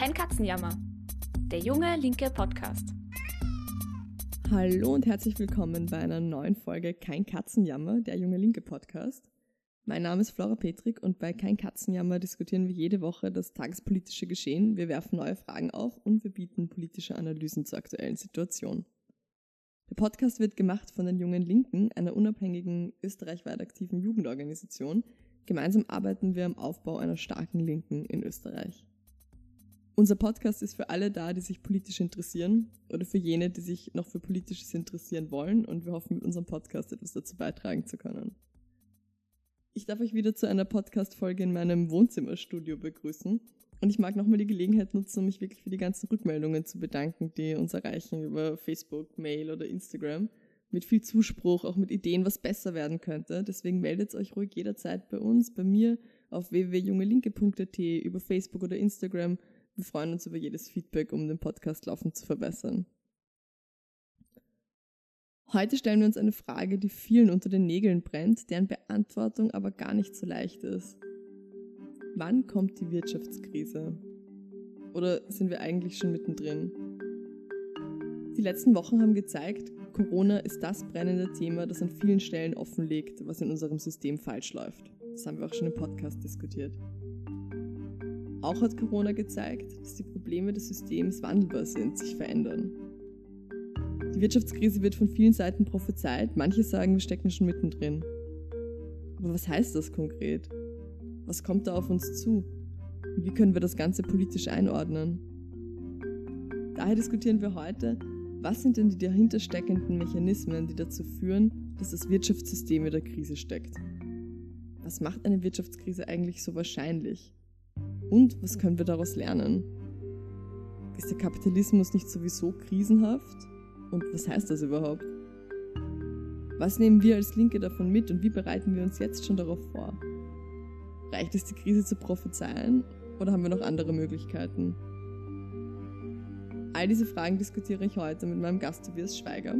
Kein Katzenjammer. Der junge linke Podcast. Hallo und herzlich willkommen bei einer neuen Folge Kein Katzenjammer, der junge linke Podcast. Mein Name ist Flora Petrik und bei Kein Katzenjammer diskutieren wir jede Woche das tagespolitische Geschehen, wir werfen neue Fragen auf und wir bieten politische Analysen zur aktuellen Situation. Der Podcast wird gemacht von den Jungen Linken, einer unabhängigen österreichweit aktiven Jugendorganisation. Gemeinsam arbeiten wir am Aufbau einer starken Linken in Österreich. Unser Podcast ist für alle da, die sich politisch interessieren oder für jene, die sich noch für Politisches interessieren wollen und wir hoffen, mit unserem Podcast etwas dazu beitragen zu können. Ich darf euch wieder zu einer Podcast-Folge in meinem Wohnzimmerstudio begrüßen. Und ich mag nochmal die Gelegenheit nutzen, um mich wirklich für die ganzen Rückmeldungen zu bedanken, die uns erreichen über Facebook, Mail oder Instagram. Mit viel Zuspruch, auch mit Ideen, was besser werden könnte. Deswegen meldet euch ruhig jederzeit bei uns, bei mir auf www.jungelinke.at, über Facebook oder Instagram. Wir freuen uns über jedes Feedback, um den Podcast laufend zu verbessern. Heute stellen wir uns eine Frage, die vielen unter den Nägeln brennt, deren Beantwortung aber gar nicht so leicht ist. Wann kommt die Wirtschaftskrise? Oder sind wir eigentlich schon mittendrin? Die letzten Wochen haben gezeigt, Corona ist das brennende Thema, das an vielen Stellen offenlegt, was in unserem System falsch läuft. Das haben wir auch schon im Podcast diskutiert. Auch hat Corona gezeigt, dass die Probleme des Systems wandelbar sind, sich verändern. Die Wirtschaftskrise wird von vielen Seiten prophezeit, manche sagen, wir stecken schon mittendrin. Aber was heißt das konkret? Was kommt da auf uns zu? Und wie können wir das Ganze politisch einordnen? Daher diskutieren wir heute, was sind denn die dahinter steckenden Mechanismen, die dazu führen, dass das Wirtschaftssystem in der Krise steckt? Was macht eine Wirtschaftskrise eigentlich so wahrscheinlich? Und was können wir daraus lernen? Ist der Kapitalismus nicht sowieso krisenhaft? Und was heißt das überhaupt? Was nehmen wir als Linke davon mit und wie bereiten wir uns jetzt schon darauf vor? Reicht es, die Krise zu prophezeien oder haben wir noch andere Möglichkeiten? All diese Fragen diskutiere ich heute mit meinem Gast Tobias Schweiger.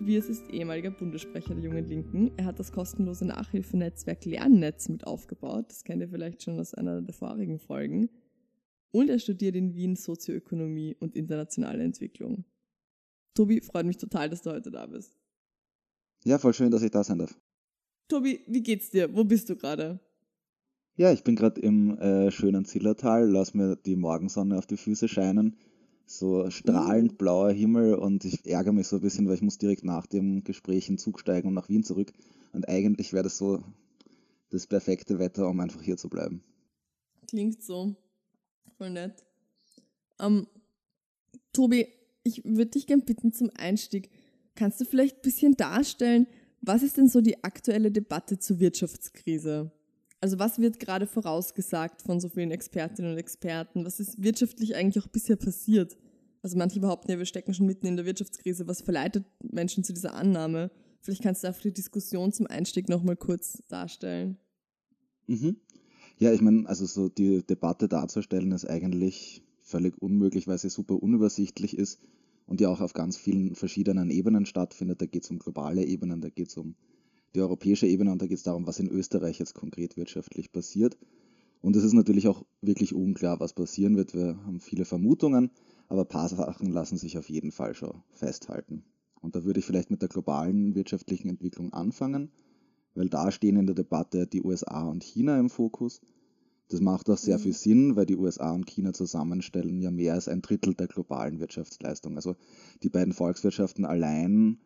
Tobias ist ehemaliger Bundessprecher der Jungen Linken. Er hat das kostenlose Nachhilfenetzwerk Lernnetz mit aufgebaut. Das kennt ihr vielleicht schon aus einer der vorigen Folgen. Und er studiert in Wien Sozioökonomie und internationale Entwicklung. Tobi, freut mich total, dass du heute da bist. Ja, voll schön, dass ich da sein darf. Tobi, wie geht's dir? Wo bist du gerade? Ja, ich bin gerade im äh, schönen Zillertal, lass mir die Morgensonne auf die Füße scheinen. So strahlend blauer Himmel und ich ärgere mich so ein bisschen, weil ich muss direkt nach dem Gespräch in Zug steigen und nach Wien zurück. Und eigentlich wäre das so das perfekte Wetter, um einfach hier zu bleiben. Klingt so. Voll nett. Ähm, Tobi, ich würde dich gerne bitten zum Einstieg. Kannst du vielleicht ein bisschen darstellen, was ist denn so die aktuelle Debatte zur Wirtschaftskrise? Also was wird gerade vorausgesagt von so vielen Expertinnen und Experten? Was ist wirtschaftlich eigentlich auch bisher passiert? Also manche behaupten ja, wir stecken schon mitten in der Wirtschaftskrise. Was verleitet Menschen zu dieser Annahme? Vielleicht kannst du dafür die Diskussion zum Einstieg nochmal kurz darstellen. Mhm. Ja, ich meine, also so die Debatte darzustellen ist eigentlich völlig unmöglich, weil sie super unübersichtlich ist und ja auch auf ganz vielen verschiedenen Ebenen stattfindet. Da geht es um globale Ebenen, da geht es um die europäische Ebene und da geht es darum, was in Österreich jetzt konkret wirtschaftlich passiert. Und es ist natürlich auch wirklich unklar, was passieren wird. Wir haben viele Vermutungen, aber ein paar Sachen lassen sich auf jeden Fall schon festhalten. Und da würde ich vielleicht mit der globalen wirtschaftlichen Entwicklung anfangen, weil da stehen in der Debatte die USA und China im Fokus. Das macht auch sehr viel Sinn, weil die USA und China zusammenstellen ja mehr als ein Drittel der globalen Wirtschaftsleistung. Also die beiden Volkswirtschaften allein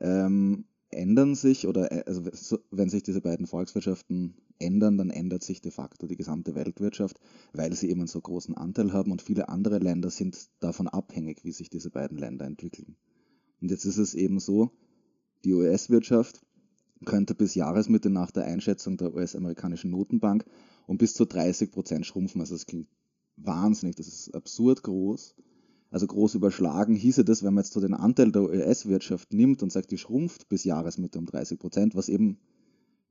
ähm, ändern sich oder äh, also wenn sich diese beiden Volkswirtschaften ändern, dann ändert sich de facto die gesamte Weltwirtschaft, weil sie eben einen so großen Anteil haben und viele andere Länder sind davon abhängig, wie sich diese beiden Länder entwickeln. Und jetzt ist es eben so, die US-Wirtschaft könnte bis Jahresmitte nach der Einschätzung der US-amerikanischen Notenbank um bis zu 30 Prozent schrumpfen. Also das klingt wahnsinnig, das ist absurd groß also groß überschlagen, hieße das, wenn man jetzt so den Anteil der US-Wirtschaft nimmt und sagt, die schrumpft bis Jahresmitte um 30 Prozent, was eben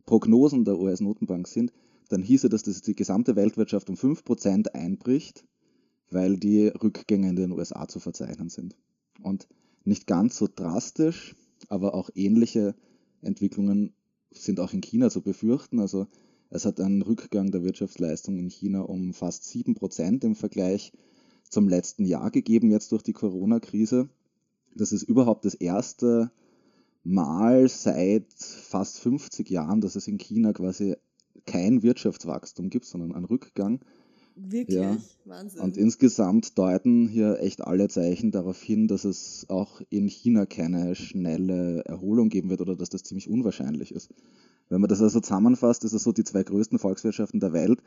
Prognosen der US-Notenbank sind, dann hieße das, dass die gesamte Weltwirtschaft um 5 Prozent einbricht, weil die Rückgänge in den USA zu verzeichnen sind. Und nicht ganz so drastisch, aber auch ähnliche Entwicklungen sind auch in China zu befürchten. Also es hat einen Rückgang der Wirtschaftsleistung in China um fast 7 Prozent im Vergleich zum letzten Jahr gegeben, jetzt durch die Corona-Krise. Das ist überhaupt das erste Mal seit fast 50 Jahren, dass es in China quasi kein Wirtschaftswachstum gibt, sondern einen Rückgang. Wirklich? Ja. Wahnsinn. Und insgesamt deuten hier echt alle Zeichen darauf hin, dass es auch in China keine schnelle Erholung geben wird oder dass das ziemlich unwahrscheinlich ist. Wenn man das also zusammenfasst, ist es so, die zwei größten Volkswirtschaften der Welt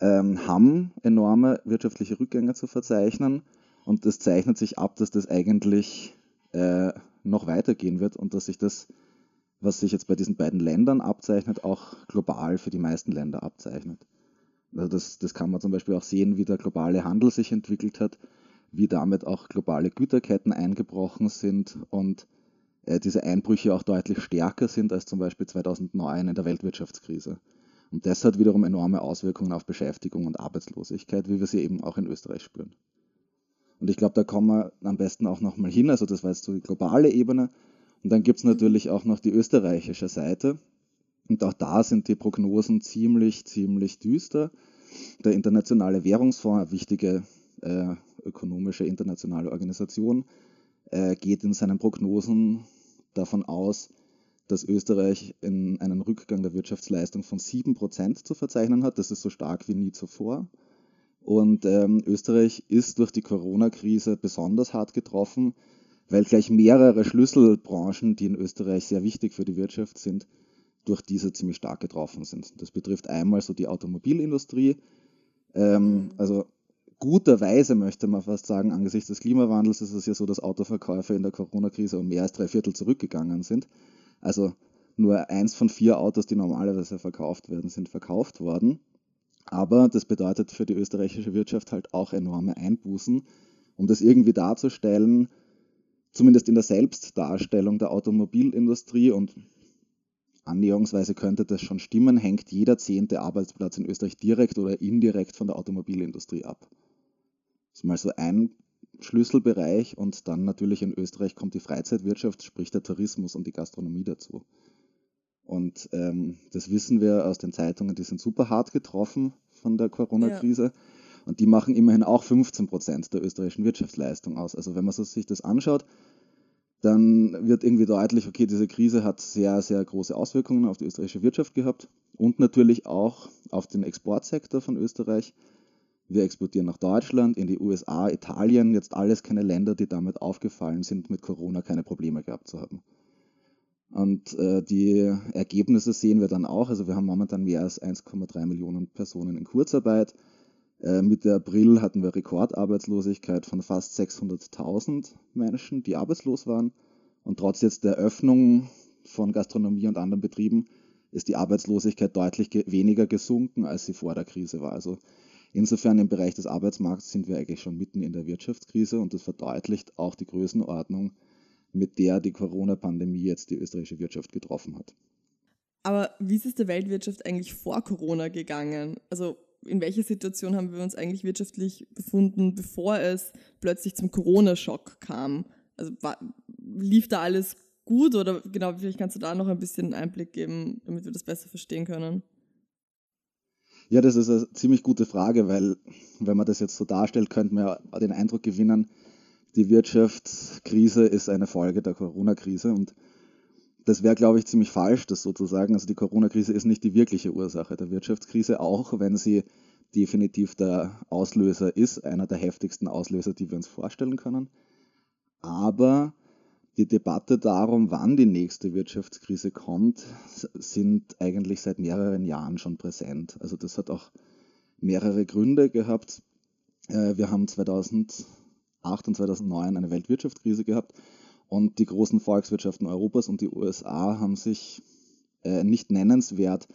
ähm, haben enorme wirtschaftliche Rückgänge zu verzeichnen und das zeichnet sich ab, dass das eigentlich äh, noch weitergehen wird und dass sich das, was sich jetzt bei diesen beiden Ländern abzeichnet, auch global für die meisten Länder abzeichnet. Also das, das kann man zum Beispiel auch sehen, wie der globale Handel sich entwickelt hat, wie damit auch globale Güterketten eingebrochen sind und äh, diese Einbrüche auch deutlich stärker sind als zum Beispiel 2009 in der Weltwirtschaftskrise. Und das hat wiederum enorme Auswirkungen auf Beschäftigung und Arbeitslosigkeit, wie wir sie eben auch in Österreich spüren. Und ich glaube, da kommen wir am besten auch nochmal hin. Also das war jetzt so die globale Ebene. Und dann gibt es natürlich auch noch die österreichische Seite. Und auch da sind die Prognosen ziemlich, ziemlich düster. Der Internationale Währungsfonds, eine wichtige äh, ökonomische internationale Organisation, äh, geht in seinen Prognosen davon aus, dass Österreich in einen Rückgang der Wirtschaftsleistung von 7% zu verzeichnen hat. Das ist so stark wie nie zuvor. Und ähm, Österreich ist durch die Corona-Krise besonders hart getroffen, weil gleich mehrere Schlüsselbranchen, die in Österreich sehr wichtig für die Wirtschaft sind, durch diese ziemlich stark getroffen sind. Das betrifft einmal so die Automobilindustrie. Ähm, also guterweise möchte man fast sagen, angesichts des Klimawandels ist es ja so, dass Autoverkäufe in der Corona-Krise um mehr als drei Viertel zurückgegangen sind. Also nur eins von vier Autos, die normalerweise verkauft werden, sind verkauft worden. Aber das bedeutet für die österreichische Wirtschaft halt auch enorme Einbußen. Um das irgendwie darzustellen, zumindest in der Selbstdarstellung der Automobilindustrie und annäherungsweise könnte das schon stimmen, hängt jeder zehnte Arbeitsplatz in Österreich direkt oder indirekt von der Automobilindustrie ab. Das ist mal so ein Schlüsselbereich und dann natürlich in Österreich kommt die Freizeitwirtschaft, sprich der Tourismus und die Gastronomie dazu. Und ähm, das wissen wir aus den Zeitungen, die sind super hart getroffen von der Corona-Krise. Ja. Und die machen immerhin auch 15 Prozent der österreichischen Wirtschaftsleistung aus. Also wenn man sich das anschaut, dann wird irgendwie deutlich, okay, diese Krise hat sehr, sehr große Auswirkungen auf die österreichische Wirtschaft gehabt und natürlich auch auf den Exportsektor von Österreich. Wir exportieren nach Deutschland, in die USA, Italien, jetzt alles keine Länder, die damit aufgefallen sind, mit Corona keine Probleme gehabt zu haben. Und äh, die Ergebnisse sehen wir dann auch. Also wir haben momentan mehr als 1,3 Millionen Personen in Kurzarbeit. Äh, Mitte April hatten wir Rekordarbeitslosigkeit von fast 600.000 Menschen, die arbeitslos waren. Und trotz jetzt der Öffnung von Gastronomie und anderen Betrieben ist die Arbeitslosigkeit deutlich ge weniger gesunken, als sie vor der Krise war. Also insofern im Bereich des Arbeitsmarkts sind wir eigentlich schon mitten in der Wirtschaftskrise und das verdeutlicht auch die Größenordnung mit der die Corona-Pandemie jetzt die österreichische Wirtschaft getroffen hat. Aber wie ist es der Weltwirtschaft eigentlich vor Corona gegangen? Also in welcher Situation haben wir uns eigentlich wirtschaftlich befunden, bevor es plötzlich zum Corona-Schock kam? Also war, lief da alles gut oder genau, vielleicht kannst du da noch ein bisschen Einblick geben, damit wir das besser verstehen können? Ja, das ist eine ziemlich gute Frage, weil wenn man das jetzt so darstellt, könnte man ja den Eindruck gewinnen, die Wirtschaftskrise ist eine Folge der Corona-Krise und das wäre, glaube ich, ziemlich falsch, das sozusagen. Also die Corona-Krise ist nicht die wirkliche Ursache der Wirtschaftskrise, auch wenn sie definitiv der Auslöser ist, einer der heftigsten Auslöser, die wir uns vorstellen können. Aber die Debatte darum, wann die nächste Wirtschaftskrise kommt, sind eigentlich seit mehreren Jahren schon präsent. Also das hat auch mehrere Gründe gehabt. Äh, wir haben 2000 2008 und 2009 eine Weltwirtschaftskrise gehabt und die großen Volkswirtschaften Europas und die USA haben sich äh, nicht nennenswert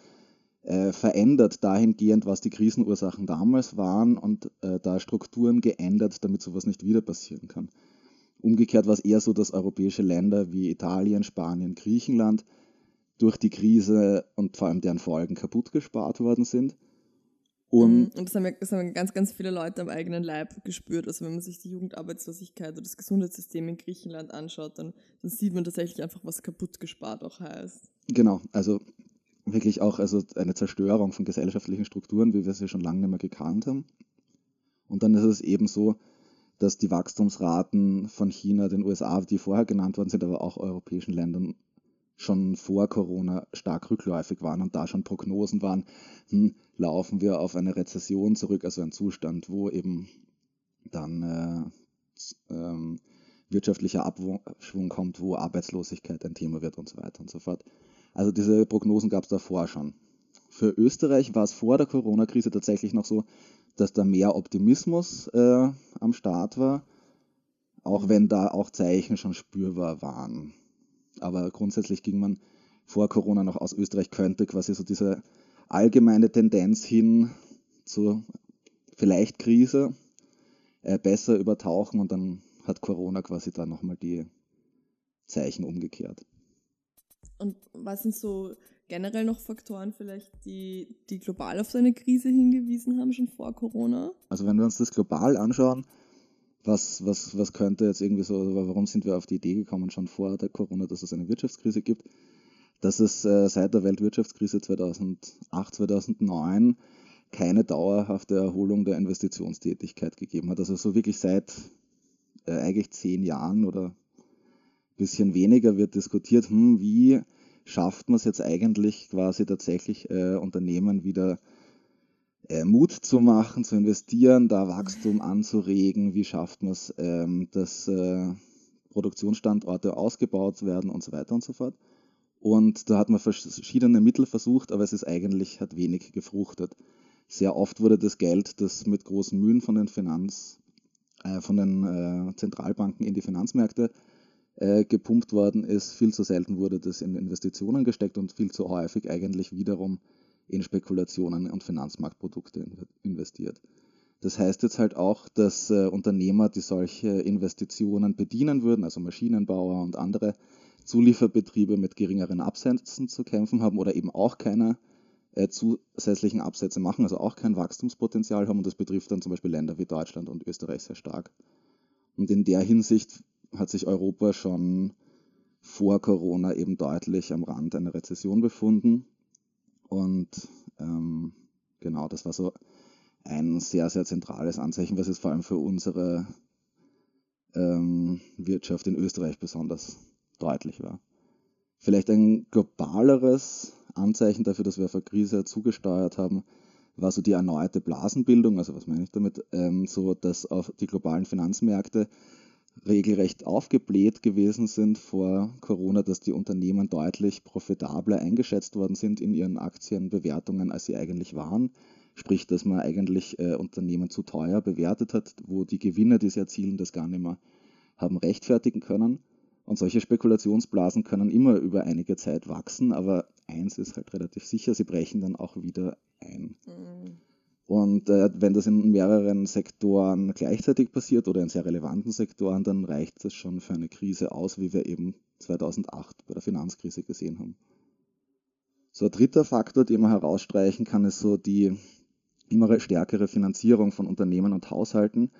äh, verändert dahingehend, was die Krisenursachen damals waren und da Strukturen geändert, damit sowas nicht wieder passieren kann. Umgekehrt war es eher so, dass europäische Länder wie Italien, Spanien, Griechenland durch die Krise und vor allem deren Folgen kaputt gespart worden sind und, mhm. und das, haben ja, das haben ganz, ganz viele Leute am eigenen Leib gespürt. Also wenn man sich die Jugendarbeitslosigkeit oder das Gesundheitssystem in Griechenland anschaut, dann, dann sieht man tatsächlich einfach, was kaputt gespart auch heißt. Genau, also wirklich auch also eine Zerstörung von gesellschaftlichen Strukturen, wie wir sie schon lange nicht mehr gekannt haben. Und dann ist es eben so, dass die Wachstumsraten von China, den USA, die vorher genannt worden sind, aber auch europäischen Ländern schon vor Corona stark rückläufig waren und da schon Prognosen waren, hm, laufen wir auf eine Rezession zurück, also ein Zustand, wo eben dann äh, ähm, wirtschaftlicher Abschwung kommt, wo Arbeitslosigkeit ein Thema wird und so weiter und so fort. Also diese Prognosen gab es davor schon. Für Österreich war es vor der Corona-Krise tatsächlich noch so, dass da mehr Optimismus äh, am Start war, auch wenn da auch Zeichen schon spürbar waren. Aber grundsätzlich ging man vor Corona noch aus Österreich könnte quasi so diese allgemeine Tendenz hin zur vielleicht Krise äh, besser übertauchen und dann hat Corona quasi da nochmal die Zeichen umgekehrt. Und was sind so generell noch Faktoren vielleicht, die, die global auf so eine Krise hingewiesen haben, schon vor Corona? Also wenn wir uns das global anschauen, was, was, was könnte jetzt irgendwie so, warum sind wir auf die Idee gekommen, schon vor der Corona, dass es eine Wirtschaftskrise gibt? Dass es äh, seit der Weltwirtschaftskrise 2008, 2009 keine dauerhafte Erholung der Investitionstätigkeit gegeben hat. Also so wirklich seit äh, eigentlich zehn Jahren oder ein bisschen weniger wird diskutiert, hm, wie schafft man es jetzt eigentlich quasi tatsächlich äh, Unternehmen wieder äh, Mut zu machen, zu investieren, da Wachstum anzuregen, wie schafft man es, ähm, dass äh, Produktionsstandorte ausgebaut werden und so weiter und so fort. Und da hat man verschiedene Mittel versucht, aber es ist eigentlich, hat wenig gefruchtet. Sehr oft wurde das Geld, das mit großen Mühen von den Finanz, äh, von den äh, Zentralbanken in die Finanzmärkte äh, gepumpt worden ist, viel zu selten wurde das in Investitionen gesteckt und viel zu häufig eigentlich wiederum in Spekulationen und Finanzmarktprodukte investiert. Das heißt jetzt halt auch, dass äh, Unternehmer, die solche Investitionen bedienen würden, also Maschinenbauer und andere Zulieferbetriebe mit geringeren Absätzen zu kämpfen haben oder eben auch keine äh, zusätzlichen Absätze machen, also auch kein Wachstumspotenzial haben. Und das betrifft dann zum Beispiel Länder wie Deutschland und Österreich sehr stark. Und in der Hinsicht hat sich Europa schon vor Corona eben deutlich am Rand einer Rezession befunden. Und ähm, genau, das war so ein sehr, sehr zentrales Anzeichen, was es vor allem für unsere ähm, Wirtschaft in Österreich besonders deutlich war. Vielleicht ein globaleres Anzeichen dafür, dass wir auf eine Krise zugesteuert haben, war so die erneute Blasenbildung. Also was meine ich damit? Ähm, so, dass auf die globalen Finanzmärkte regelrecht aufgebläht gewesen sind vor Corona, dass die Unternehmen deutlich profitabler eingeschätzt worden sind in ihren Aktienbewertungen, als sie eigentlich waren. Sprich, dass man eigentlich äh, Unternehmen zu teuer bewertet hat, wo die Gewinne, die sie erzielen, das gar nicht mehr haben rechtfertigen können. Und solche Spekulationsblasen können immer über einige Zeit wachsen, aber eins ist halt relativ sicher, sie brechen dann auch wieder ein. Mhm. Und äh, wenn das in mehreren Sektoren gleichzeitig passiert oder in sehr relevanten Sektoren, dann reicht das schon für eine Krise aus, wie wir eben 2008 bei der Finanzkrise gesehen haben. So ein dritter Faktor, den man herausstreichen kann, ist so die immer stärkere Finanzierung von Unternehmen und Haushalten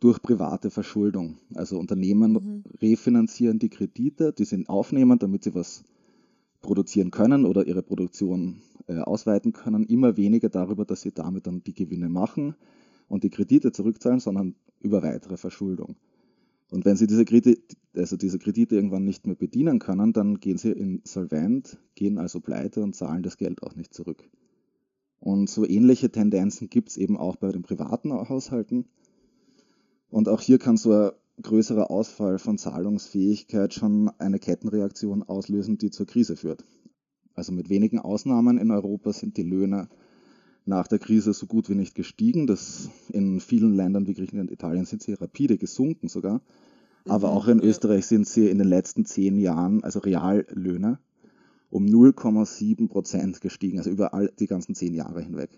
durch private Verschuldung. Also Unternehmen mhm. refinanzieren die Kredite, die sie aufnehmen, damit sie was produzieren können oder ihre Produktion äh, ausweiten können, immer weniger darüber, dass sie damit dann die Gewinne machen und die Kredite zurückzahlen, sondern über weitere Verschuldung. Und wenn sie diese Kredite, also diese Kredite irgendwann nicht mehr bedienen können, dann gehen sie insolvent, gehen also pleite und zahlen das Geld auch nicht zurück. Und so ähnliche Tendenzen gibt es eben auch bei den privaten Haushalten. Und auch hier kann so ein größerer Ausfall von Zahlungsfähigkeit schon eine Kettenreaktion auslösen, die zur Krise führt. Also mit wenigen Ausnahmen in Europa sind die Löhne nach der Krise so gut wie nicht gestiegen. Das in vielen Ländern wie Griechenland und Italien sind sie rapide gesunken sogar. Aber mhm, auch in Österreich sind sie in den letzten zehn Jahren, also Reallöhne, um 0,7 Prozent gestiegen, also über all die ganzen zehn Jahre hinweg.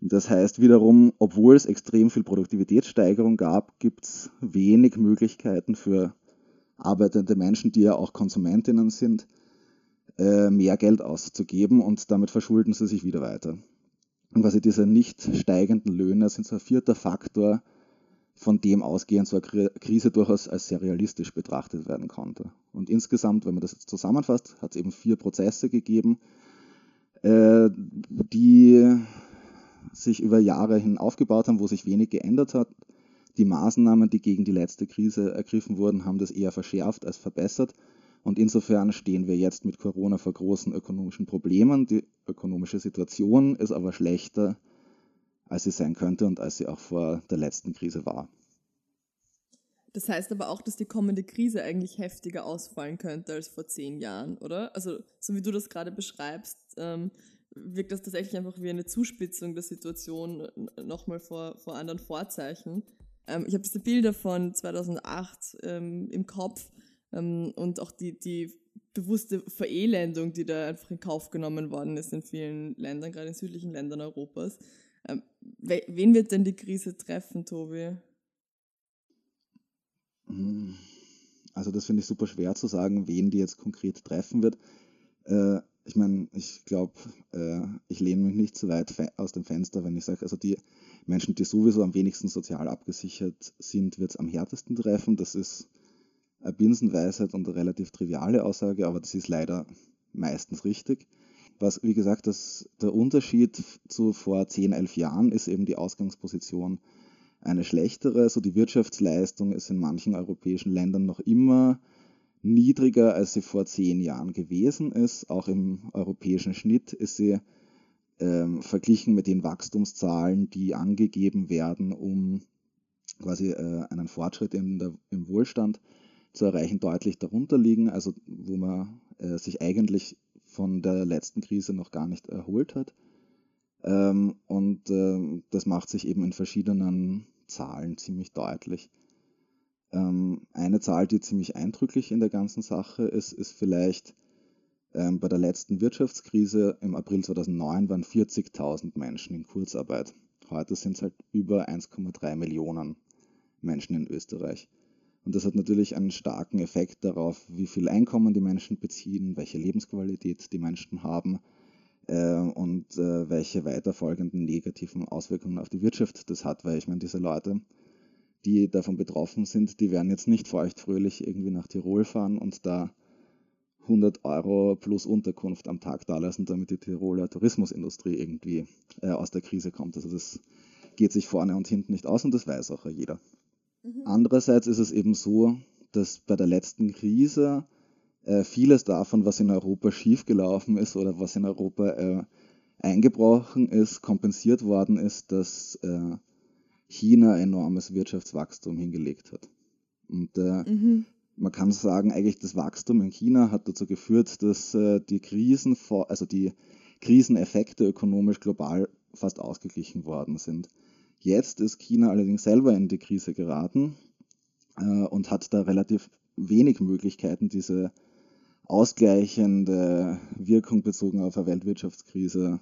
Das heißt wiederum, obwohl es extrem viel Produktivitätssteigerung gab, gibt es wenig Möglichkeiten für arbeitende Menschen, die ja auch Konsumentinnen sind, äh, mehr Geld auszugeben und damit verschulden sie sich wieder weiter. Und quasi diese nicht steigenden Löhne sind so ein vierter Faktor, von dem ausgehend so eine Krise durchaus als sehr realistisch betrachtet werden konnte. Und insgesamt, wenn man das jetzt zusammenfasst, hat es eben vier Prozesse gegeben, äh, die sich über Jahre hin aufgebaut haben, wo sich wenig geändert hat. die Maßnahmen, die gegen die letzte Krise ergriffen wurden, haben das eher verschärft als verbessert. Und insofern stehen wir jetzt mit Corona vor großen ökonomischen Problemen. Die ökonomische Situation ist aber schlechter, als sie sein könnte und als sie auch vor der letzten Krise war. Das heißt aber auch, dass die kommende Krise eigentlich heftiger ausfallen könnte als vor zehn Jahren, oder? Also, so wie du das gerade beschreibst, ähm, wirkt das tatsächlich einfach wie eine Zuspitzung der Situation nochmal vor, vor anderen Vorzeichen. Ähm, ich habe diese Bilder von 2008 ähm, im Kopf ähm, und auch die, die bewusste Verelendung, die da einfach in Kauf genommen worden ist in vielen Ländern, gerade in südlichen Ländern Europas. Ähm, wen wird denn die Krise treffen, Tobi? Hm, also das finde ich super schwer zu sagen, wen die jetzt konkret treffen wird. Äh, ich meine, ich glaube, äh, ich lehne mich nicht zu weit aus dem Fenster, wenn ich sage, also die Menschen, die sowieso am wenigsten sozial abgesichert sind, wird es am härtesten treffen. Das ist eine Binsenweisheit und eine relativ triviale Aussage, aber das ist leider meistens richtig. Was, wie gesagt, das, der Unterschied zu vor 10, 11 Jahren ist eben die Ausgangsposition eine schlechtere. So die Wirtschaftsleistung ist in manchen europäischen Ländern noch immer niedriger, als sie vor zehn Jahren gewesen ist. Auch im europäischen Schnitt ist sie ähm, verglichen mit den Wachstumszahlen, die angegeben werden, um quasi äh, einen Fortschritt der, im Wohlstand zu erreichen, deutlich darunter liegen, also wo man äh, sich eigentlich von der letzten Krise noch gar nicht erholt hat. Ähm, und äh, das macht sich eben in verschiedenen Zahlen ziemlich deutlich. Ähm, eine Zahl, die ziemlich eindrücklich in der ganzen Sache ist, ist vielleicht ähm, bei der letzten Wirtschaftskrise im April 2009 waren 40.000 Menschen in Kurzarbeit. Heute sind es halt über 1,3 Millionen Menschen in Österreich. Und das hat natürlich einen starken Effekt darauf, wie viel Einkommen die Menschen beziehen, welche Lebensqualität die Menschen haben äh, und äh, welche weiterfolgenden negativen Auswirkungen auf die Wirtschaft das hat. Weil ich meine, diese Leute, die davon betroffen sind, die werden jetzt nicht feuchtfröhlich irgendwie nach Tirol fahren und da 100 Euro plus Unterkunft am Tag dalassen, damit die Tiroler Tourismusindustrie irgendwie äh, aus der Krise kommt. Also das geht sich vorne und hinten nicht aus und das weiß auch jeder. Mhm. Andererseits ist es eben so, dass bei der letzten Krise äh, vieles davon, was in Europa schiefgelaufen ist oder was in Europa äh, eingebrochen ist, kompensiert worden ist, dass äh, China enormes Wirtschaftswachstum hingelegt hat. Und äh, mhm. man kann sagen, eigentlich das Wachstum in China hat dazu geführt, dass äh, die Krisen, also die Kriseneffekte ökonomisch global fast ausgeglichen worden sind. Jetzt ist China allerdings selber in die Krise geraten äh, und hat da relativ wenig Möglichkeiten, diese ausgleichende Wirkung bezogen auf eine Weltwirtschaftskrise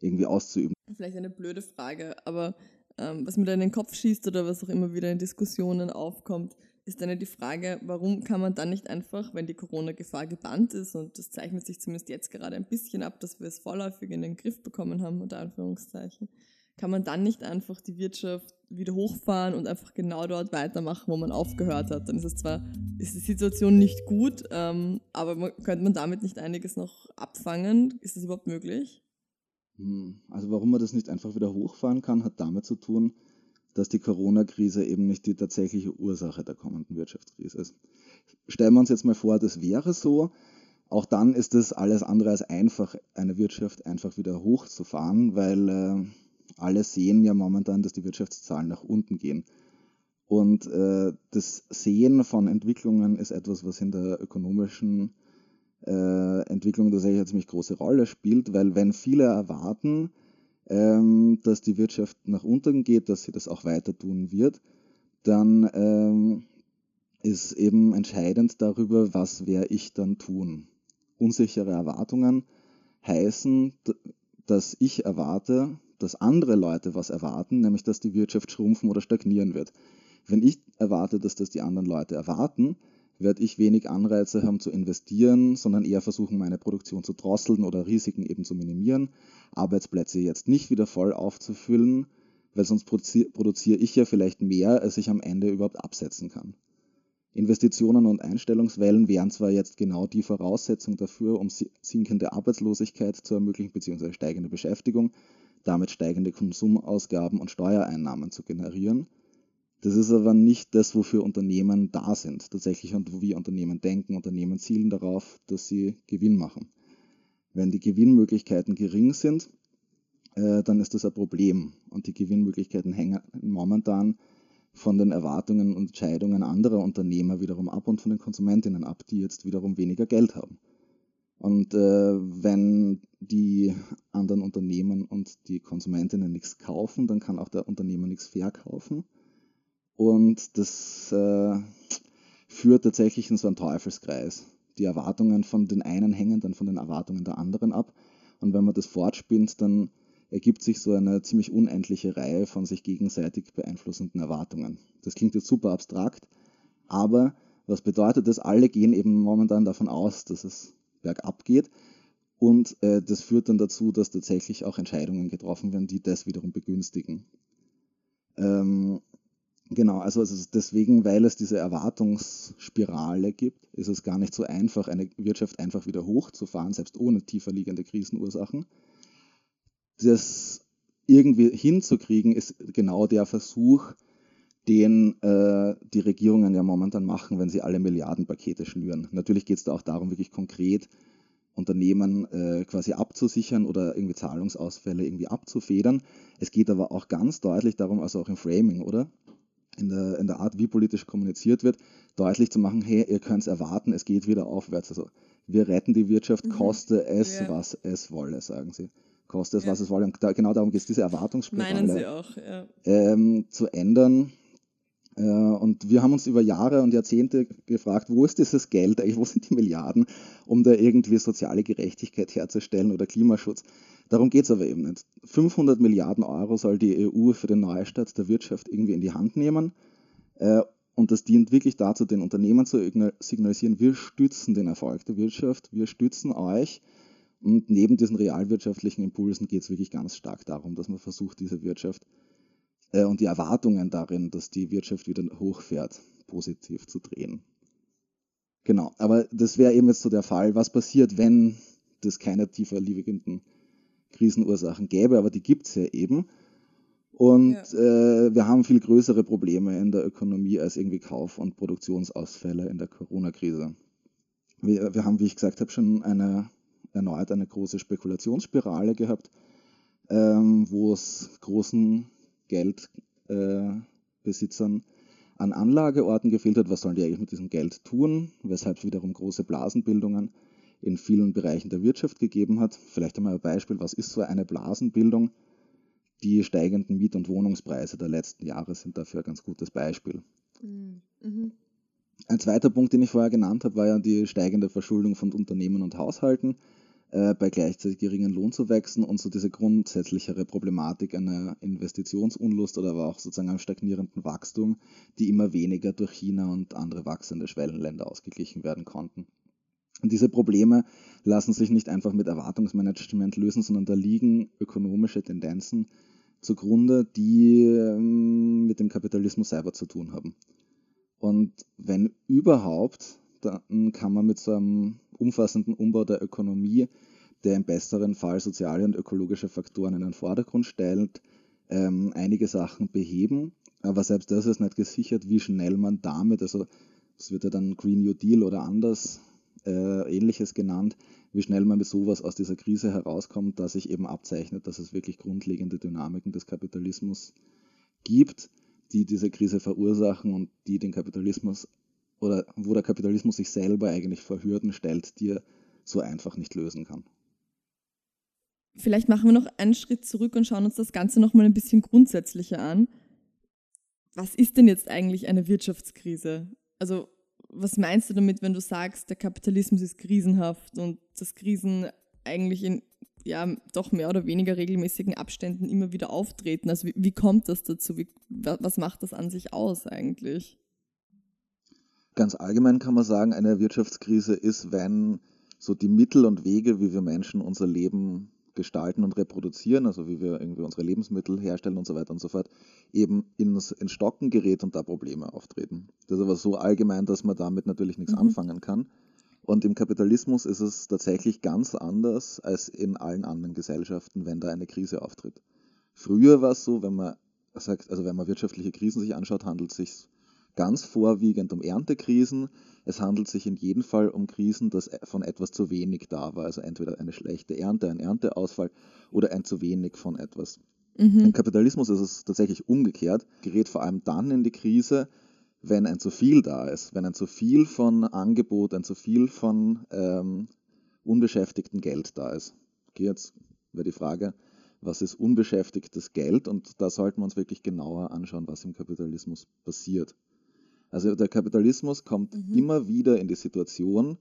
irgendwie auszuüben. Vielleicht eine blöde Frage, aber ähm, was mir da in den Kopf schießt oder was auch immer wieder in Diskussionen aufkommt, ist dann die Frage, warum kann man dann nicht einfach, wenn die Corona-Gefahr gebannt ist, und das zeichnet sich zumindest jetzt gerade ein bisschen ab, dass wir es vorläufig in den Griff bekommen haben, unter Anführungszeichen, kann man dann nicht einfach die Wirtschaft wieder hochfahren und einfach genau dort weitermachen, wo man aufgehört hat. Dann ist es zwar, ist die Situation nicht gut, ähm, aber man, könnte man damit nicht einiges noch abfangen? Ist das überhaupt möglich? Hm, also warum man das nicht einfach wieder hochfahren kann, hat damit zu tun, dass die Corona-Krise eben nicht die tatsächliche Ursache der kommenden Wirtschaftskrise ist. Stellen wir uns jetzt mal vor, das wäre so. Auch dann ist es alles andere als einfach, eine Wirtschaft einfach wieder hochzufahren, weil äh, alle sehen ja momentan, dass die Wirtschaftszahlen nach unten gehen. Und äh, das Sehen von Entwicklungen ist etwas, was in der ökonomischen äh, Entwicklung tatsächlich eine ziemlich große Rolle spielt, weil wenn viele erwarten, ähm, dass die Wirtschaft nach unten geht, dass sie das auch weiter tun wird, dann ähm, ist eben entscheidend darüber, was werde ich dann tun. Unsichere Erwartungen heißen, dass ich erwarte, dass andere Leute was erwarten, nämlich dass die Wirtschaft schrumpfen oder stagnieren wird. Wenn ich erwarte, dass das die anderen Leute erwarten, werde ich wenig Anreize haben zu investieren, sondern eher versuchen, meine Produktion zu drosseln oder Risiken eben zu minimieren, Arbeitsplätze jetzt nicht wieder voll aufzufüllen, weil sonst produziere ich ja vielleicht mehr, als ich am Ende überhaupt absetzen kann. Investitionen und Einstellungswellen wären zwar jetzt genau die Voraussetzung dafür, um sinkende Arbeitslosigkeit zu ermöglichen bzw. steigende Beschäftigung, damit steigende Konsumausgaben und Steuereinnahmen zu generieren. Das ist aber nicht das, wofür Unternehmen da sind, tatsächlich und wie Unternehmen denken. Unternehmen zielen darauf, dass sie Gewinn machen. Wenn die Gewinnmöglichkeiten gering sind, äh, dann ist das ein Problem. Und die Gewinnmöglichkeiten hängen momentan von den Erwartungen und Entscheidungen anderer Unternehmer wiederum ab und von den Konsumentinnen ab, die jetzt wiederum weniger Geld haben. Und äh, wenn die anderen Unternehmen und die Konsumentinnen nichts kaufen, dann kann auch der Unternehmer nichts verkaufen. Und das äh, führt tatsächlich in so einen Teufelskreis. Die Erwartungen von den einen hängen dann von den Erwartungen der anderen ab. Und wenn man das fortspinnt, dann ergibt sich so eine ziemlich unendliche Reihe von sich gegenseitig beeinflussenden Erwartungen. Das klingt jetzt super abstrakt, aber was bedeutet das? Alle gehen eben momentan davon aus, dass es bergab geht und äh, das führt dann dazu, dass tatsächlich auch Entscheidungen getroffen werden, die das wiederum begünstigen. Ähm, genau, also, also deswegen, weil es diese Erwartungsspirale gibt, ist es gar nicht so einfach, eine Wirtschaft einfach wieder hochzufahren, selbst ohne tiefer liegende Krisenursachen das irgendwie hinzukriegen, ist genau der Versuch, den äh, die Regierungen ja momentan machen, wenn sie alle Milliardenpakete schnüren. Natürlich geht es da auch darum, wirklich konkret Unternehmen äh, quasi abzusichern oder irgendwie Zahlungsausfälle irgendwie abzufedern. Es geht aber auch ganz deutlich darum, also auch im Framing, oder? In der, in der Art, wie politisch kommuniziert wird, deutlich zu machen, hey, ihr könnt es erwarten, es geht wieder aufwärts. Also wir retten die Wirtschaft, mhm. koste es, ja. was es wolle, sagen sie kostet es, ja. was es wolle. Und da, genau darum geht es, diese Erwartungsspirale auch, ja. ähm, zu ändern. Äh, und wir haben uns über Jahre und Jahrzehnte gefragt, wo ist dieses Geld eigentlich, wo sind die Milliarden, um da irgendwie soziale Gerechtigkeit herzustellen oder Klimaschutz. Darum geht es aber eben nicht. 500 Milliarden Euro soll die EU für den Neustart der Wirtschaft irgendwie in die Hand nehmen. Äh, und das dient wirklich dazu, den Unternehmen zu signalisieren, wir stützen den Erfolg der Wirtschaft, wir stützen euch und neben diesen realwirtschaftlichen Impulsen geht es wirklich ganz stark darum, dass man versucht, diese Wirtschaft äh, und die Erwartungen darin, dass die Wirtschaft wieder hochfährt, positiv zu drehen. Genau, aber das wäre eben jetzt so der Fall, was passiert, wenn es keine tiefer liegenden Krisenursachen gäbe, aber die gibt es ja eben. Und ja. äh, wir haben viel größere Probleme in der Ökonomie als irgendwie Kauf- und Produktionsausfälle in der Corona-Krise. Wir, wir haben, wie ich gesagt habe, schon eine erneut eine große Spekulationsspirale gehabt, ähm, wo es großen Geldbesitzern äh, an Anlageorten gefehlt hat. Was sollen die eigentlich mit diesem Geld tun? Weshalb es wiederum große Blasenbildungen in vielen Bereichen der Wirtschaft gegeben hat. Vielleicht einmal ein Beispiel, was ist so eine Blasenbildung? Die steigenden Miet- und Wohnungspreise der letzten Jahre sind dafür ein ganz gutes Beispiel. Mhm. mhm. Ein zweiter Punkt, den ich vorher genannt habe, war ja die steigende Verschuldung von Unternehmen und Haushalten äh, bei gleichzeitig geringen Lohnzuwächsen und so diese grundsätzlichere Problematik einer Investitionsunlust oder aber auch sozusagen einem stagnierenden Wachstum, die immer weniger durch China und andere wachsende Schwellenländer ausgeglichen werden konnten. Und diese Probleme lassen sich nicht einfach mit Erwartungsmanagement lösen, sondern da liegen ökonomische Tendenzen zugrunde, die ähm, mit dem Kapitalismus selber zu tun haben. Und wenn überhaupt, dann kann man mit so einem umfassenden Umbau der Ökonomie, der im besseren Fall soziale und ökologische Faktoren in den Vordergrund stellt, ähm, einige Sachen beheben. Aber selbst das ist nicht gesichert, wie schnell man damit, also es wird ja dann Green New Deal oder anders äh, ähnliches genannt, wie schnell man mit sowas aus dieser Krise herauskommt, dass sich eben abzeichnet, dass es wirklich grundlegende Dynamiken des Kapitalismus gibt, die diese Krise verursachen und die den Kapitalismus oder wo der Kapitalismus sich selber eigentlich vor Hürden stellt, die er so einfach nicht lösen kann. Vielleicht machen wir noch einen Schritt zurück und schauen uns das Ganze nochmal ein bisschen grundsätzlicher an. Was ist denn jetzt eigentlich eine Wirtschaftskrise? Also, was meinst du damit, wenn du sagst, der Kapitalismus ist krisenhaft und dass Krisen eigentlich in ja, doch mehr oder weniger regelmäßigen Abständen immer wieder auftreten? Also, wie, wie kommt das dazu? Wie, was macht das an sich aus eigentlich? Ganz allgemein kann man sagen, eine Wirtschaftskrise ist, wenn so die Mittel und Wege, wie wir Menschen unser Leben gestalten und reproduzieren, also wie wir irgendwie unsere Lebensmittel herstellen und so weiter und so fort, eben ins, ins Stocken gerät und da Probleme auftreten. Das ist aber so allgemein, dass man damit natürlich nichts mhm. anfangen kann. Und im Kapitalismus ist es tatsächlich ganz anders als in allen anderen Gesellschaften, wenn da eine Krise auftritt. Früher war es so, wenn man sagt, also wenn man wirtschaftliche Krisen sich anschaut, handelt es sich ganz vorwiegend um Erntekrisen. Es handelt sich in jedem Fall um Krisen, dass von etwas zu wenig da war. Also entweder eine schlechte Ernte, ein Ernteausfall oder ein zu wenig von etwas. Mhm. Im Kapitalismus ist es tatsächlich umgekehrt, gerät vor allem dann in die Krise, wenn ein zu viel da ist, wenn ein zu viel von Angebot, ein zu viel von ähm, unbeschäftigten Geld da ist. Okay, jetzt wäre die Frage, was ist unbeschäftigtes Geld? Und da sollten wir uns wirklich genauer anschauen, was im Kapitalismus passiert. Also der Kapitalismus kommt mhm. immer wieder in die Situation,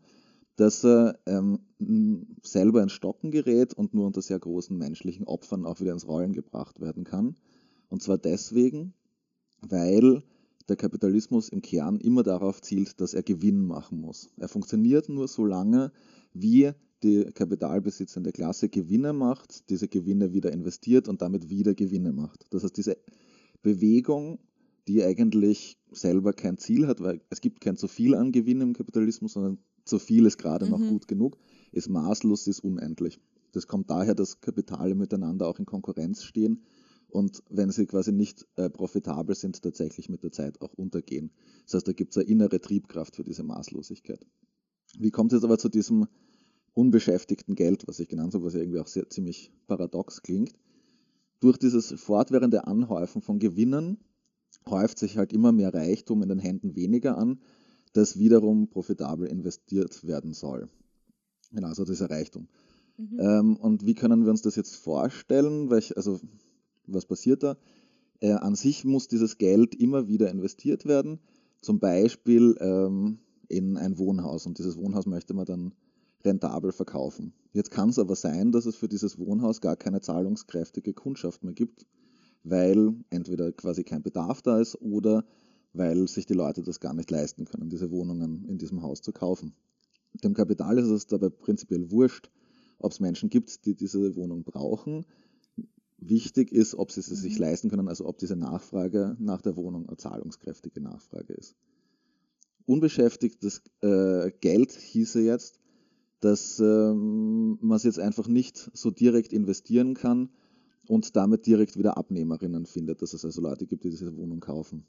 dass er ähm, selber ins Stocken gerät und nur unter sehr großen menschlichen Opfern auch wieder ins Rollen gebracht werden kann. Und zwar deswegen, weil der Kapitalismus im Kern immer darauf zielt, dass er Gewinn machen muss. Er funktioniert nur so lange, wie die kapitalbesitzende Klasse Gewinne macht, diese Gewinne wieder investiert und damit wieder Gewinne macht. Das heißt, diese Bewegung, die eigentlich selber kein Ziel hat, weil es gibt kein zu viel an Gewinn im Kapitalismus, sondern zu viel ist gerade mhm. noch gut genug, ist maßlos, ist unendlich. Das kommt daher, dass Kapitale miteinander auch in Konkurrenz stehen und wenn sie quasi nicht äh, profitabel sind, tatsächlich mit der Zeit auch untergehen. Das heißt, da gibt es eine innere Triebkraft für diese Maßlosigkeit. Wie kommt es aber zu diesem unbeschäftigten Geld, was ich genannt habe, was irgendwie auch sehr ziemlich paradox klingt? Durch dieses fortwährende Anhäufen von Gewinnen häuft sich halt immer mehr Reichtum in den Händen weniger an, das wiederum profitabel investiert werden soll. Genau, also dieser Reichtum. Mhm. Ähm, und wie können wir uns das jetzt vorstellen? Weil ich, also was passiert da? Äh, an sich muss dieses Geld immer wieder investiert werden, zum Beispiel ähm, in ein Wohnhaus und dieses Wohnhaus möchte man dann rentabel verkaufen. Jetzt kann es aber sein, dass es für dieses Wohnhaus gar keine zahlungskräftige Kundschaft mehr gibt, weil entweder quasi kein Bedarf da ist oder weil sich die Leute das gar nicht leisten können, diese Wohnungen in diesem Haus zu kaufen. Dem Kapital ist es dabei prinzipiell wurscht, ob es Menschen gibt, die diese Wohnung brauchen Wichtig ist, ob sie es sich mhm. leisten können, also ob diese Nachfrage nach der Wohnung eine zahlungskräftige Nachfrage ist. Unbeschäftigtes äh, Geld hieße jetzt, dass ähm, man es jetzt einfach nicht so direkt investieren kann und damit direkt wieder Abnehmerinnen findet, dass es also Leute gibt, die diese Wohnung kaufen,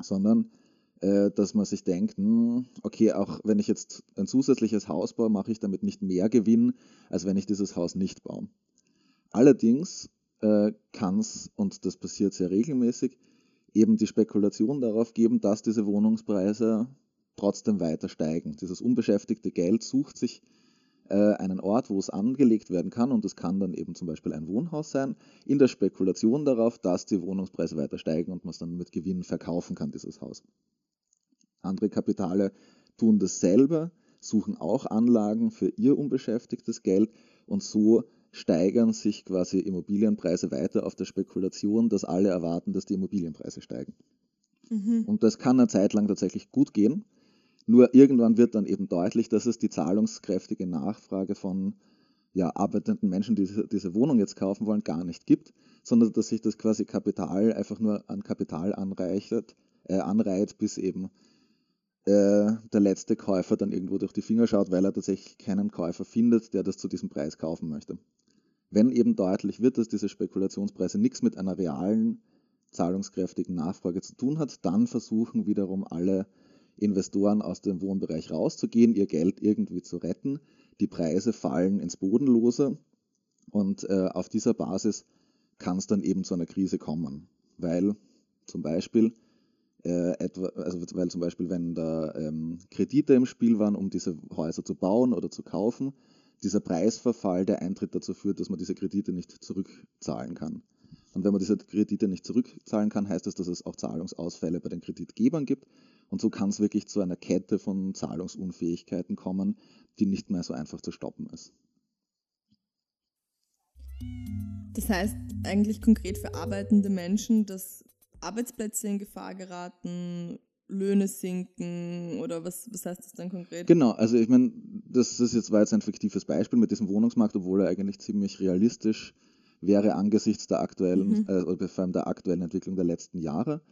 sondern äh, dass man sich denkt, hm, okay, auch wenn ich jetzt ein zusätzliches Haus baue, mache ich damit nicht mehr Gewinn, als wenn ich dieses Haus nicht baue. Allerdings äh, kann es, und das passiert sehr regelmäßig, eben die Spekulation darauf geben, dass diese Wohnungspreise trotzdem weiter steigen. Dieses unbeschäftigte Geld sucht sich äh, einen Ort, wo es angelegt werden kann und es kann dann eben zum Beispiel ein Wohnhaus sein, in der Spekulation darauf, dass die Wohnungspreise weiter steigen und man es dann mit Gewinn verkaufen kann, dieses Haus. Andere Kapitale tun dasselbe, suchen auch Anlagen für ihr unbeschäftigtes Geld und so steigern sich quasi Immobilienpreise weiter auf der Spekulation, dass alle erwarten, dass die Immobilienpreise steigen. Mhm. Und das kann eine Zeit lang tatsächlich gut gehen. Nur irgendwann wird dann eben deutlich, dass es die zahlungskräftige Nachfrage von ja, arbeitenden Menschen, die diese Wohnung jetzt kaufen wollen, gar nicht gibt, sondern dass sich das quasi Kapital einfach nur an Kapital anreichert, äh, anreiht, bis eben äh, der letzte Käufer dann irgendwo durch die Finger schaut, weil er tatsächlich keinen Käufer findet, der das zu diesem Preis kaufen möchte. Wenn eben deutlich wird, dass diese Spekulationspreise nichts mit einer realen, zahlungskräftigen Nachfrage zu tun hat, dann versuchen wiederum alle Investoren aus dem Wohnbereich rauszugehen, ihr Geld irgendwie zu retten. Die Preise fallen ins Bodenlose und äh, auf dieser Basis kann es dann eben zu einer Krise kommen, weil zum Beispiel äh, etwa, also weil zum Beispiel wenn da ähm, Kredite im Spiel waren, um diese Häuser zu bauen oder zu kaufen, dieser Preisverfall, der Eintritt dazu führt, dass man diese Kredite nicht zurückzahlen kann. Und wenn man diese Kredite nicht zurückzahlen kann, heißt das, dass es auch Zahlungsausfälle bei den Kreditgebern gibt. Und so kann es wirklich zu einer Kette von Zahlungsunfähigkeiten kommen, die nicht mehr so einfach zu stoppen ist. Das heißt eigentlich konkret für arbeitende Menschen, dass Arbeitsplätze in Gefahr geraten, Löhne sinken oder was, was heißt das dann konkret? Genau, also ich meine, das ist jetzt war jetzt ein fiktives Beispiel mit diesem Wohnungsmarkt, obwohl er eigentlich ziemlich realistisch wäre angesichts der aktuellen, mhm. äh, vor allem der aktuellen Entwicklung der letzten Jahre.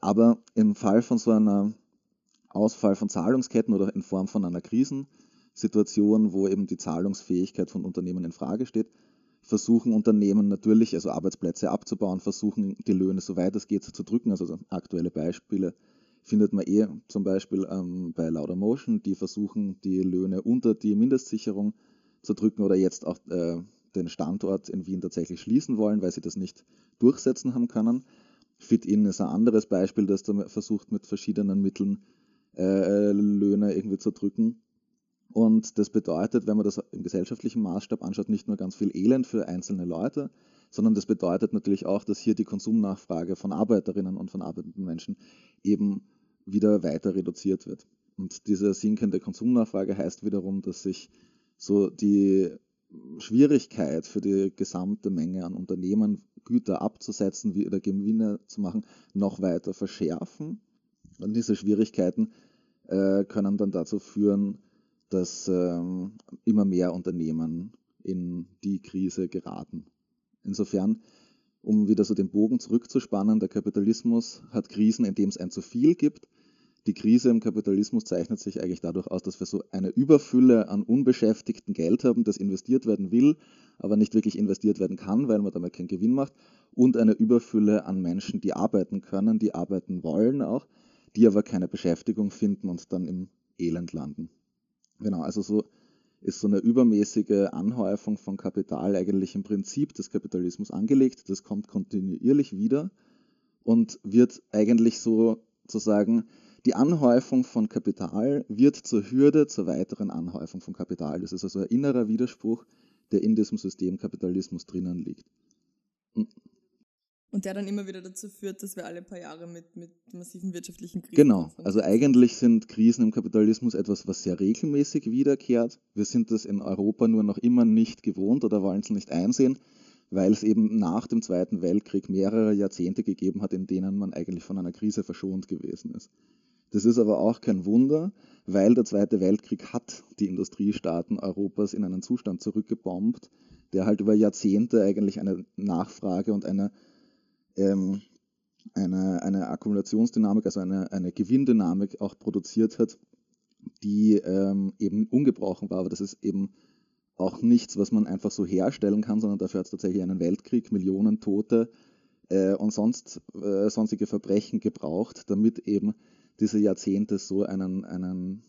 Aber im Fall von so einer Ausfall von Zahlungsketten oder in Form von einer Krisensituation, wo eben die Zahlungsfähigkeit von Unternehmen in Frage steht, versuchen Unternehmen natürlich, also Arbeitsplätze abzubauen, versuchen die Löhne so weit es geht zu drücken. Also aktuelle Beispiele findet man eh zum Beispiel ähm, bei Laudamotion, die versuchen die Löhne unter die Mindestsicherung zu drücken oder jetzt auch äh, den Standort in Wien tatsächlich schließen wollen, weil sie das nicht durchsetzen haben können. Fit-In ist ein anderes Beispiel, das da versucht mit verschiedenen Mitteln äh, Löhne irgendwie zu drücken. Und das bedeutet, wenn man das im gesellschaftlichen Maßstab anschaut, nicht nur ganz viel Elend für einzelne Leute, sondern das bedeutet natürlich auch, dass hier die Konsumnachfrage von Arbeiterinnen und von arbeitenden Menschen eben wieder weiter reduziert wird. Und diese sinkende Konsumnachfrage heißt wiederum, dass sich so die Schwierigkeit für die gesamte Menge an Unternehmen, Güter abzusetzen, wieder Gewinne zu machen, noch weiter verschärfen. Und diese Schwierigkeiten äh, können dann dazu führen, dass ähm, immer mehr Unternehmen in die Krise geraten. Insofern, um wieder so den Bogen zurückzuspannen, der Kapitalismus hat Krisen, in dem es ein zu viel gibt. Die Krise im Kapitalismus zeichnet sich eigentlich dadurch aus, dass wir so eine Überfülle an unbeschäftigten Geld haben, das investiert werden will, aber nicht wirklich investiert werden kann, weil man damit keinen Gewinn macht, und eine Überfülle an Menschen, die arbeiten können, die arbeiten wollen auch, die aber keine Beschäftigung finden und dann im Elend landen. Genau, also so ist so eine übermäßige Anhäufung von Kapital eigentlich im Prinzip des Kapitalismus angelegt. Das kommt kontinuierlich wieder und wird eigentlich so zu sagen, die Anhäufung von Kapital wird zur Hürde zur weiteren Anhäufung von Kapital. Das ist also ein innerer Widerspruch, der in diesem System Kapitalismus drinnen liegt. Und der dann immer wieder dazu führt, dass wir alle paar Jahre mit, mit massiven wirtschaftlichen Krisen. Genau, also eigentlich sind Krisen im Kapitalismus etwas, was sehr regelmäßig wiederkehrt. Wir sind das in Europa nur noch immer nicht gewohnt oder wollen es nicht einsehen, weil es eben nach dem Zweiten Weltkrieg mehrere Jahrzehnte gegeben hat, in denen man eigentlich von einer Krise verschont gewesen ist. Das ist aber auch kein Wunder, weil der Zweite Weltkrieg hat die Industriestaaten Europas in einen Zustand zurückgebombt, der halt über Jahrzehnte eigentlich eine Nachfrage und eine ähm, eine, eine Akkumulationsdynamik, also eine, eine Gewinndynamik auch produziert hat, die ähm, eben ungebrochen war. Aber das ist eben auch nichts, was man einfach so herstellen kann, sondern dafür hat es tatsächlich einen Weltkrieg, Millionen Tote äh, und sonst äh, sonstige Verbrechen gebraucht, damit eben diese Jahrzehnte so einen, einen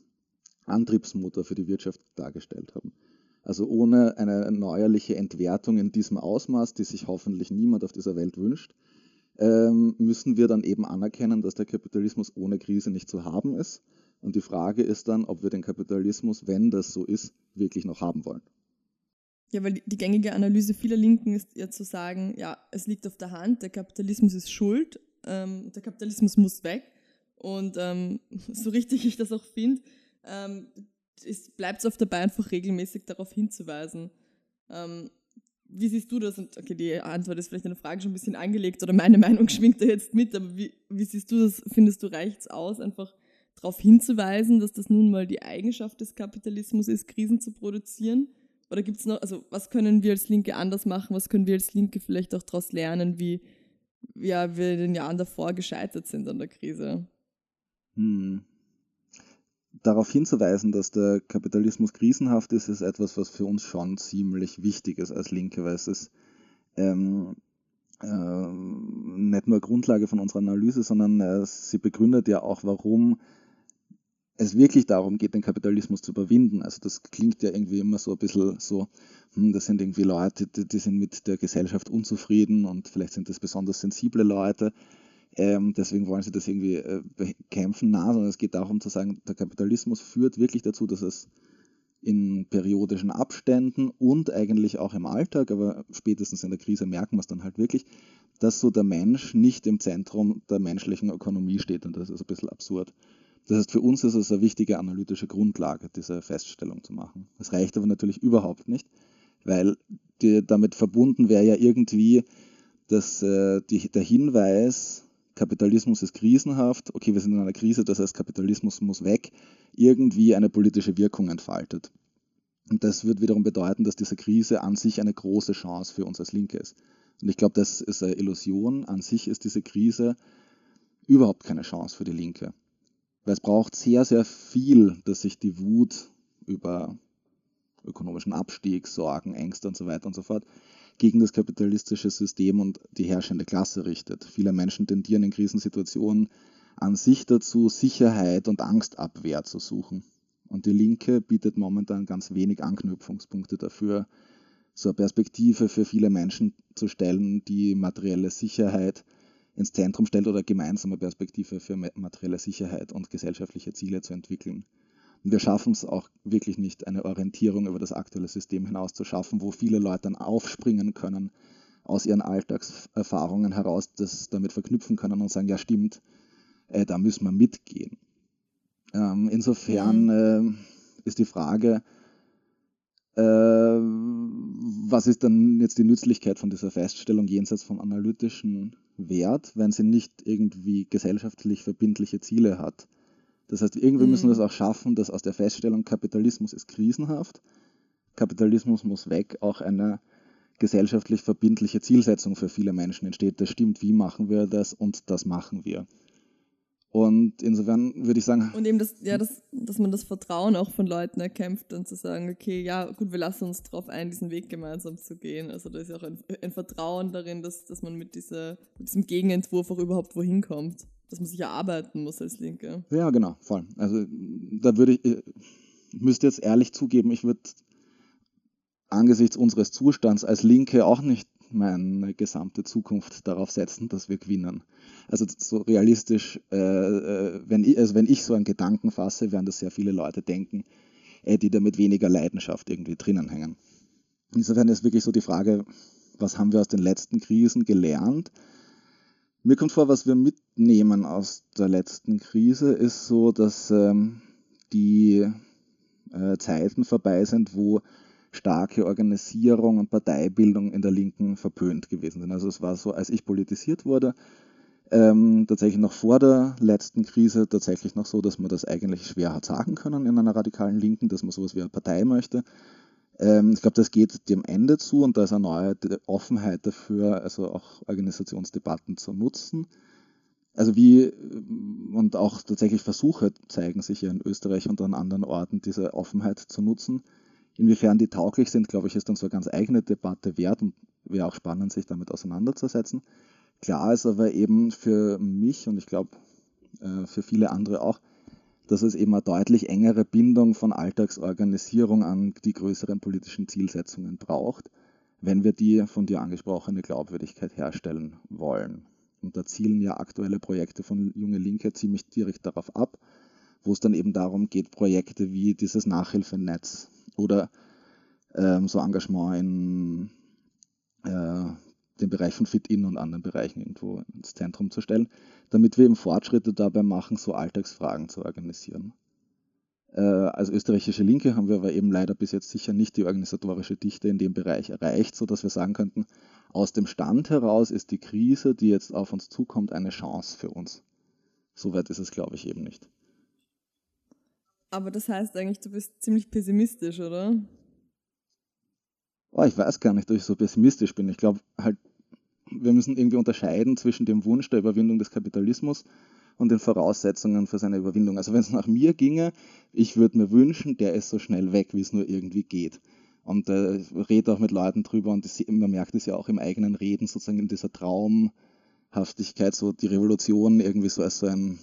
Antriebsmotor für die Wirtschaft dargestellt haben. Also ohne eine neuerliche Entwertung in diesem Ausmaß, die sich hoffentlich niemand auf dieser Welt wünscht, ähm, müssen wir dann eben anerkennen, dass der Kapitalismus ohne Krise nicht zu haben ist. Und die Frage ist dann, ob wir den Kapitalismus, wenn das so ist, wirklich noch haben wollen. Ja, weil die gängige Analyse vieler Linken ist ja zu sagen, ja, es liegt auf der Hand, der Kapitalismus ist schuld, ähm, der Kapitalismus muss weg. Und ähm, so richtig ich das auch finde, ähm, bleibt es auf dabei, einfach regelmäßig darauf hinzuweisen. Ähm, wie siehst du das? Und okay, die Antwort ist vielleicht eine Frage schon ein bisschen angelegt oder meine Meinung schwingt da jetzt mit, aber wie, wie siehst du das? Findest du, reicht es aus, einfach darauf hinzuweisen, dass das nun mal die Eigenschaft des Kapitalismus ist, Krisen zu produzieren? Oder gibt es noch, also was können wir als Linke anders machen? Was können wir als Linke vielleicht auch daraus lernen, wie ja, wir in den Jahren davor gescheitert sind an der Krise? Hm darauf hinzuweisen, dass der Kapitalismus krisenhaft ist, ist etwas, was für uns schon ziemlich wichtig ist als Linke, weil es ist ähm, äh, nicht nur Grundlage von unserer Analyse, sondern äh, sie begründet ja auch, warum es wirklich darum geht, den Kapitalismus zu überwinden. Also das klingt ja irgendwie immer so ein bisschen so, hm, das sind irgendwie Leute, die, die sind mit der Gesellschaft unzufrieden und vielleicht sind das besonders sensible Leute. Ähm, deswegen wollen sie das irgendwie äh, bekämpfen. Na, sondern es geht darum zu sagen, der Kapitalismus führt wirklich dazu, dass es in periodischen Abständen und eigentlich auch im Alltag, aber spätestens in der Krise merken wir es dann halt wirklich, dass so der Mensch nicht im Zentrum der menschlichen Ökonomie steht und das ist ein bisschen absurd. Das heißt, für uns ist es eine wichtige analytische Grundlage, diese Feststellung zu machen. Das reicht aber natürlich überhaupt nicht, weil die, damit verbunden wäre ja irgendwie dass, äh, die, der Hinweis, Kapitalismus ist krisenhaft, okay, wir sind in einer Krise, das heißt, Kapitalismus muss weg, irgendwie eine politische Wirkung entfaltet. Und das wird wiederum bedeuten, dass diese Krise an sich eine große Chance für uns als Linke ist. Und ich glaube, das ist eine Illusion. An sich ist diese Krise überhaupt keine Chance für die Linke. Weil es braucht sehr, sehr viel, dass sich die Wut über ökonomischen Abstieg, Sorgen, Ängste und so weiter und so fort gegen das kapitalistische System und die herrschende Klasse richtet. Viele Menschen tendieren in Krisensituationen an sich dazu, Sicherheit und Angstabwehr zu suchen. Und die Linke bietet momentan ganz wenig Anknüpfungspunkte dafür, so eine Perspektive für viele Menschen zu stellen, die materielle Sicherheit ins Zentrum stellt oder gemeinsame Perspektive für materielle Sicherheit und gesellschaftliche Ziele zu entwickeln. Und wir schaffen es auch wirklich nicht, eine Orientierung über das aktuelle System hinaus zu schaffen, wo viele Leute dann aufspringen können, aus ihren Alltagserfahrungen heraus das damit verknüpfen können und sagen, ja stimmt, äh, da müssen wir mitgehen. Ähm, insofern mhm. äh, ist die Frage, äh, was ist dann jetzt die Nützlichkeit von dieser Feststellung jenseits vom analytischen Wert, wenn sie nicht irgendwie gesellschaftlich verbindliche Ziele hat? Das heißt, irgendwie mhm. müssen wir es auch schaffen, dass aus der Feststellung Kapitalismus ist krisenhaft, Kapitalismus muss weg, auch eine gesellschaftlich verbindliche Zielsetzung für viele Menschen entsteht. Das stimmt, wie machen wir das und das machen wir. Und insofern würde ich sagen. Und eben, das, ja, das, dass man das Vertrauen auch von Leuten erkämpft und zu sagen, okay, ja, gut, wir lassen uns darauf ein, diesen Weg gemeinsam zu gehen. Also da ist ja auch ein, ein Vertrauen darin, dass, dass man mit, dieser, mit diesem Gegenentwurf auch überhaupt wohin kommt. Dass man sich erarbeiten muss als Linke. Ja, genau, voll. Also da würde ich, ich müsste jetzt ehrlich zugeben, ich würde angesichts unseres Zustands als Linke auch nicht meine gesamte Zukunft darauf setzen, dass wir gewinnen. Also so realistisch, äh, äh, wenn, ich, also wenn ich so einen Gedanken fasse, werden das sehr viele Leute denken, äh, die da mit weniger Leidenschaft irgendwie drinnen hängen. Insofern ist wirklich so die Frage, was haben wir aus den letzten Krisen gelernt? Mir kommt vor, was wir mitnehmen aus der letzten Krise, ist so, dass ähm, die äh, Zeiten vorbei sind, wo starke Organisierung und Parteibildung in der Linken verpönt gewesen sind. Also es war so, als ich politisiert wurde, ähm, tatsächlich noch vor der letzten Krise tatsächlich noch so, dass man das eigentlich schwer hat sagen können in einer radikalen Linken, dass man sowas wie eine Partei möchte. Ähm, ich glaube, das geht dem Ende zu und da ist eine neue Offenheit dafür, also auch Organisationsdebatten zu nutzen. Also wie, und auch tatsächlich Versuche zeigen sich ja in Österreich und an anderen Orten, diese Offenheit zu nutzen. Inwiefern die tauglich sind, glaube ich, ist dann so eine ganz eigene Debatte wert und wäre auch spannend, sich damit auseinanderzusetzen. Klar ist aber eben für mich und ich glaube äh, für viele andere auch, dass es eben eine deutlich engere Bindung von Alltagsorganisierung an die größeren politischen Zielsetzungen braucht, wenn wir die von dir angesprochene Glaubwürdigkeit herstellen wollen. Und da zielen ja aktuelle Projekte von Junge Linke ziemlich direkt darauf ab, wo es dann eben darum geht, Projekte wie dieses Nachhilfenetz oder ähm, so Engagement in äh, dem Bereich von Fit-In und anderen Bereichen irgendwo ins Zentrum zu stellen, damit wir eben Fortschritte dabei machen, so Alltagsfragen zu organisieren. Äh, als österreichische Linke haben wir aber eben leider bis jetzt sicher nicht die organisatorische Dichte in dem Bereich erreicht, sodass wir sagen könnten, aus dem Stand heraus ist die Krise, die jetzt auf uns zukommt, eine Chance für uns. Soweit ist es, glaube ich, eben nicht. Aber das heißt eigentlich, du bist ziemlich pessimistisch, oder? Oh, ich weiß gar nicht, ob ich so pessimistisch bin. Ich glaube halt, wir müssen irgendwie unterscheiden zwischen dem Wunsch der Überwindung des Kapitalismus und den Voraussetzungen für seine Überwindung. Also wenn es nach mir ginge, ich würde mir wünschen, der ist so schnell weg, wie es nur irgendwie geht. Und äh, rede auch mit Leuten drüber und das, man merkt es ja auch im eigenen Reden, sozusagen in dieser Traumhaftigkeit, so die Revolution irgendwie so als so ein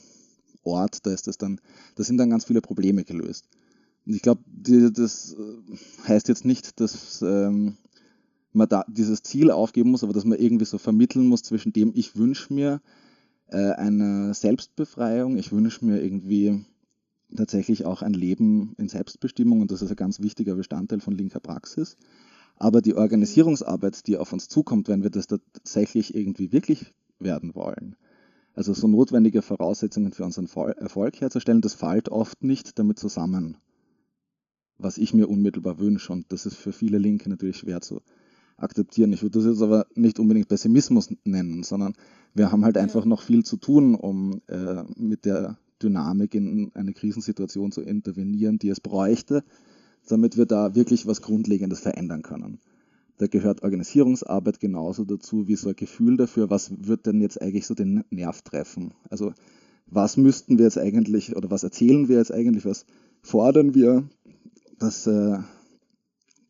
Ort, da ist das dann, da sind dann ganz viele Probleme gelöst. Und ich glaube, das äh, heißt jetzt nicht, dass ähm, man da dieses Ziel aufgeben muss, aber dass man irgendwie so vermitteln muss zwischen dem, ich wünsche mir äh, eine Selbstbefreiung, ich wünsche mir irgendwie tatsächlich auch ein Leben in Selbstbestimmung und das ist ein ganz wichtiger Bestandteil von linker Praxis. Aber die Organisierungsarbeit, die auf uns zukommt, wenn wir das tatsächlich irgendwie wirklich werden wollen, also so notwendige Voraussetzungen für unseren Erfolg herzustellen, das fällt oft nicht damit zusammen, was ich mir unmittelbar wünsche. Und das ist für viele Linke natürlich schwer zu akzeptieren. Ich würde das jetzt aber nicht unbedingt Pessimismus nennen, sondern wir haben halt einfach noch viel zu tun, um äh, mit der Dynamik in eine Krisensituation zu intervenieren, die es bräuchte, damit wir da wirklich was Grundlegendes verändern können. Da gehört Organisierungsarbeit genauso dazu wie so ein Gefühl dafür, was wird denn jetzt eigentlich so den Nerv treffen. Also was müssten wir jetzt eigentlich oder was erzählen wir jetzt eigentlich, was fordern wir, dass äh,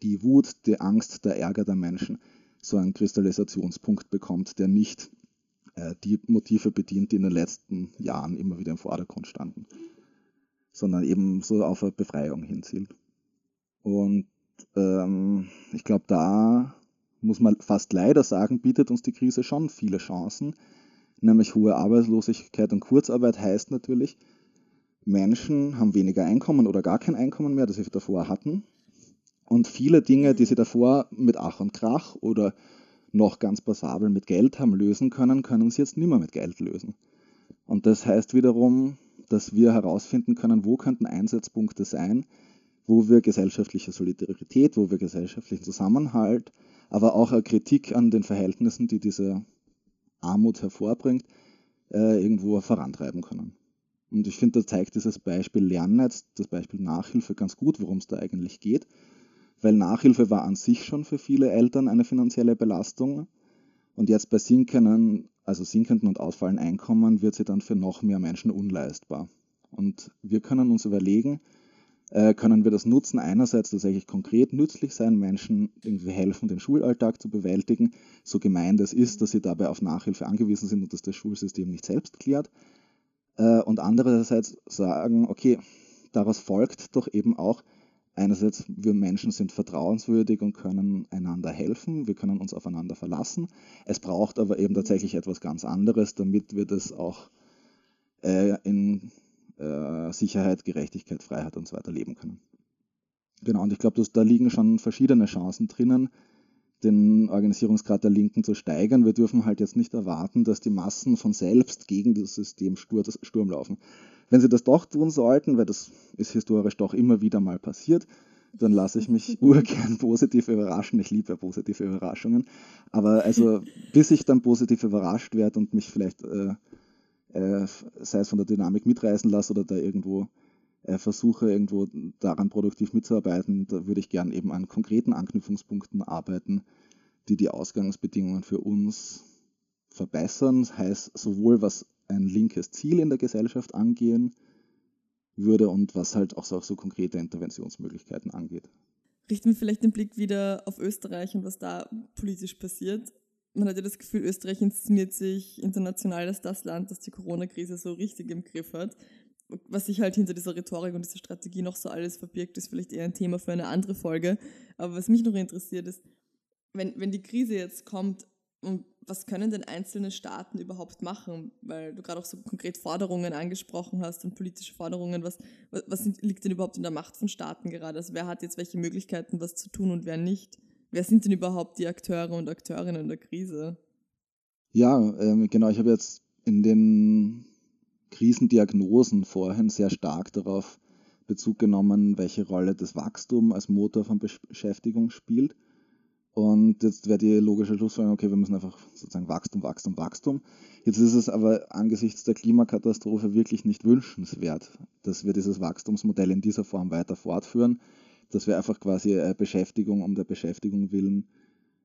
die Wut, die Angst, der Ärger der Menschen so einen Kristallisationspunkt bekommt, der nicht äh, die Motive bedient, die in den letzten Jahren immer wieder im Vordergrund standen, sondern eben so auf eine Befreiung hinzielt. Und ähm, ich glaube, da muss man fast leider sagen, bietet uns die Krise schon viele Chancen, nämlich hohe Arbeitslosigkeit und Kurzarbeit heißt natürlich, Menschen haben weniger Einkommen oder gar kein Einkommen mehr, das sie davor hatten. Und viele Dinge, die sie davor mit Ach und Krach oder noch ganz passabel mit Geld haben lösen können, können sie jetzt nicht mehr mit Geld lösen. Und das heißt wiederum, dass wir herausfinden können, wo könnten Einsatzpunkte sein, wo wir gesellschaftliche Solidarität, wo wir gesellschaftlichen Zusammenhalt, aber auch eine Kritik an den Verhältnissen, die diese Armut hervorbringt, äh, irgendwo vorantreiben können. Und ich finde, da zeigt dieses Beispiel Lernnetz, das Beispiel Nachhilfe ganz gut, worum es da eigentlich geht. Weil Nachhilfe war an sich schon für viele Eltern eine finanzielle Belastung. Und jetzt bei sinkenden, also sinkenden und ausfallenden Einkommen wird sie dann für noch mehr Menschen unleistbar. Und wir können uns überlegen, äh, können wir das nutzen, einerseits tatsächlich konkret nützlich sein, Menschen irgendwie helfen, den Schulalltag zu bewältigen, so gemeint es ist, dass sie dabei auf Nachhilfe angewiesen sind und dass das Schulsystem nicht selbst klärt. Äh, und andererseits sagen, okay, daraus folgt doch eben auch, einerseits, wir Menschen sind vertrauenswürdig und können einander helfen, wir können uns aufeinander verlassen. Es braucht aber eben tatsächlich etwas ganz anderes, damit wir das auch äh, in äh, Sicherheit, Gerechtigkeit, Freiheit und so weiter leben können. Genau, und ich glaube, da liegen schon verschiedene Chancen drinnen, den Organisierungsgrad der Linken zu steigern. Wir dürfen halt jetzt nicht erwarten, dass die Massen von selbst gegen das System Sturm laufen. Wenn sie das doch tun sollten, weil das ist historisch doch immer wieder mal passiert, dann lasse ich mich urgern positiv überraschen. Ich liebe positive Überraschungen. Aber also, bis ich dann positiv überrascht werde und mich vielleicht äh, äh, sei es von der Dynamik mitreißen lasse oder da irgendwo äh, versuche, irgendwo daran produktiv mitzuarbeiten, da würde ich gern eben an konkreten Anknüpfungspunkten arbeiten, die die Ausgangsbedingungen für uns verbessern. Das heißt, sowohl was ein linkes Ziel in der Gesellschaft angehen würde und was halt auch so, auch so konkrete Interventionsmöglichkeiten angeht. Richten wir vielleicht den Blick wieder auf Österreich und was da politisch passiert man hat ja das Gefühl, Österreich inszeniert sich international als das Land, das die Corona-Krise so richtig im Griff hat. Was sich halt hinter dieser Rhetorik und dieser Strategie noch so alles verbirgt, ist vielleicht eher ein Thema für eine andere Folge. Aber was mich noch interessiert ist, wenn, wenn die Krise jetzt kommt, was können denn einzelne Staaten überhaupt machen? Weil du gerade auch so konkret Forderungen angesprochen hast und politische Forderungen. Was, was, was liegt denn überhaupt in der Macht von Staaten gerade? Also wer hat jetzt welche Möglichkeiten, was zu tun und wer nicht? Wer sind denn überhaupt die Akteure und Akteurinnen der Krise? Ja, ähm, genau. Ich habe jetzt in den Krisendiagnosen vorhin sehr stark darauf Bezug genommen, welche Rolle das Wachstum als Motor von Beschäftigung spielt. Und jetzt wäre die logische Schlussfolgerung, okay, wir müssen einfach sozusagen Wachstum, Wachstum, Wachstum. Jetzt ist es aber angesichts der Klimakatastrophe wirklich nicht wünschenswert, dass wir dieses Wachstumsmodell in dieser Form weiter fortführen dass wir einfach quasi äh, Beschäftigung um der Beschäftigung willen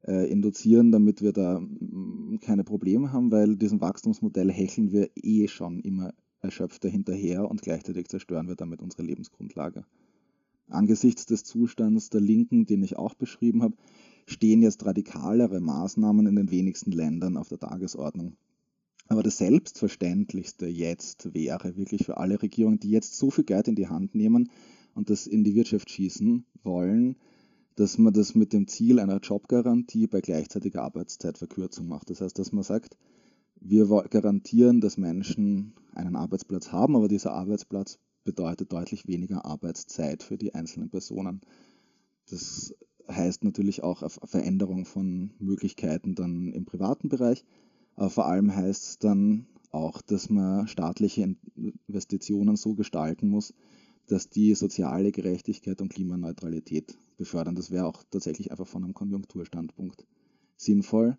äh, induzieren, damit wir da mm, keine Probleme haben, weil diesem Wachstumsmodell hecheln wir eh schon immer erschöpfter hinterher und gleichzeitig zerstören wir damit unsere Lebensgrundlage. Angesichts des Zustands der Linken, den ich auch beschrieben habe, stehen jetzt radikalere Maßnahmen in den wenigsten Ländern auf der Tagesordnung. Aber das Selbstverständlichste jetzt wäre wirklich für alle Regierungen, die jetzt so viel Geld in die Hand nehmen, und das in die Wirtschaft schießen wollen, dass man das mit dem Ziel einer Jobgarantie bei gleichzeitiger Arbeitszeitverkürzung macht. Das heißt, dass man sagt, wir garantieren, dass Menschen einen Arbeitsplatz haben, aber dieser Arbeitsplatz bedeutet deutlich weniger Arbeitszeit für die einzelnen Personen. Das heißt natürlich auch eine Veränderung von Möglichkeiten dann im privaten Bereich, aber vor allem heißt es dann auch, dass man staatliche Investitionen so gestalten muss, dass die soziale Gerechtigkeit und Klimaneutralität befördern. Das wäre auch tatsächlich einfach von einem Konjunkturstandpunkt sinnvoll.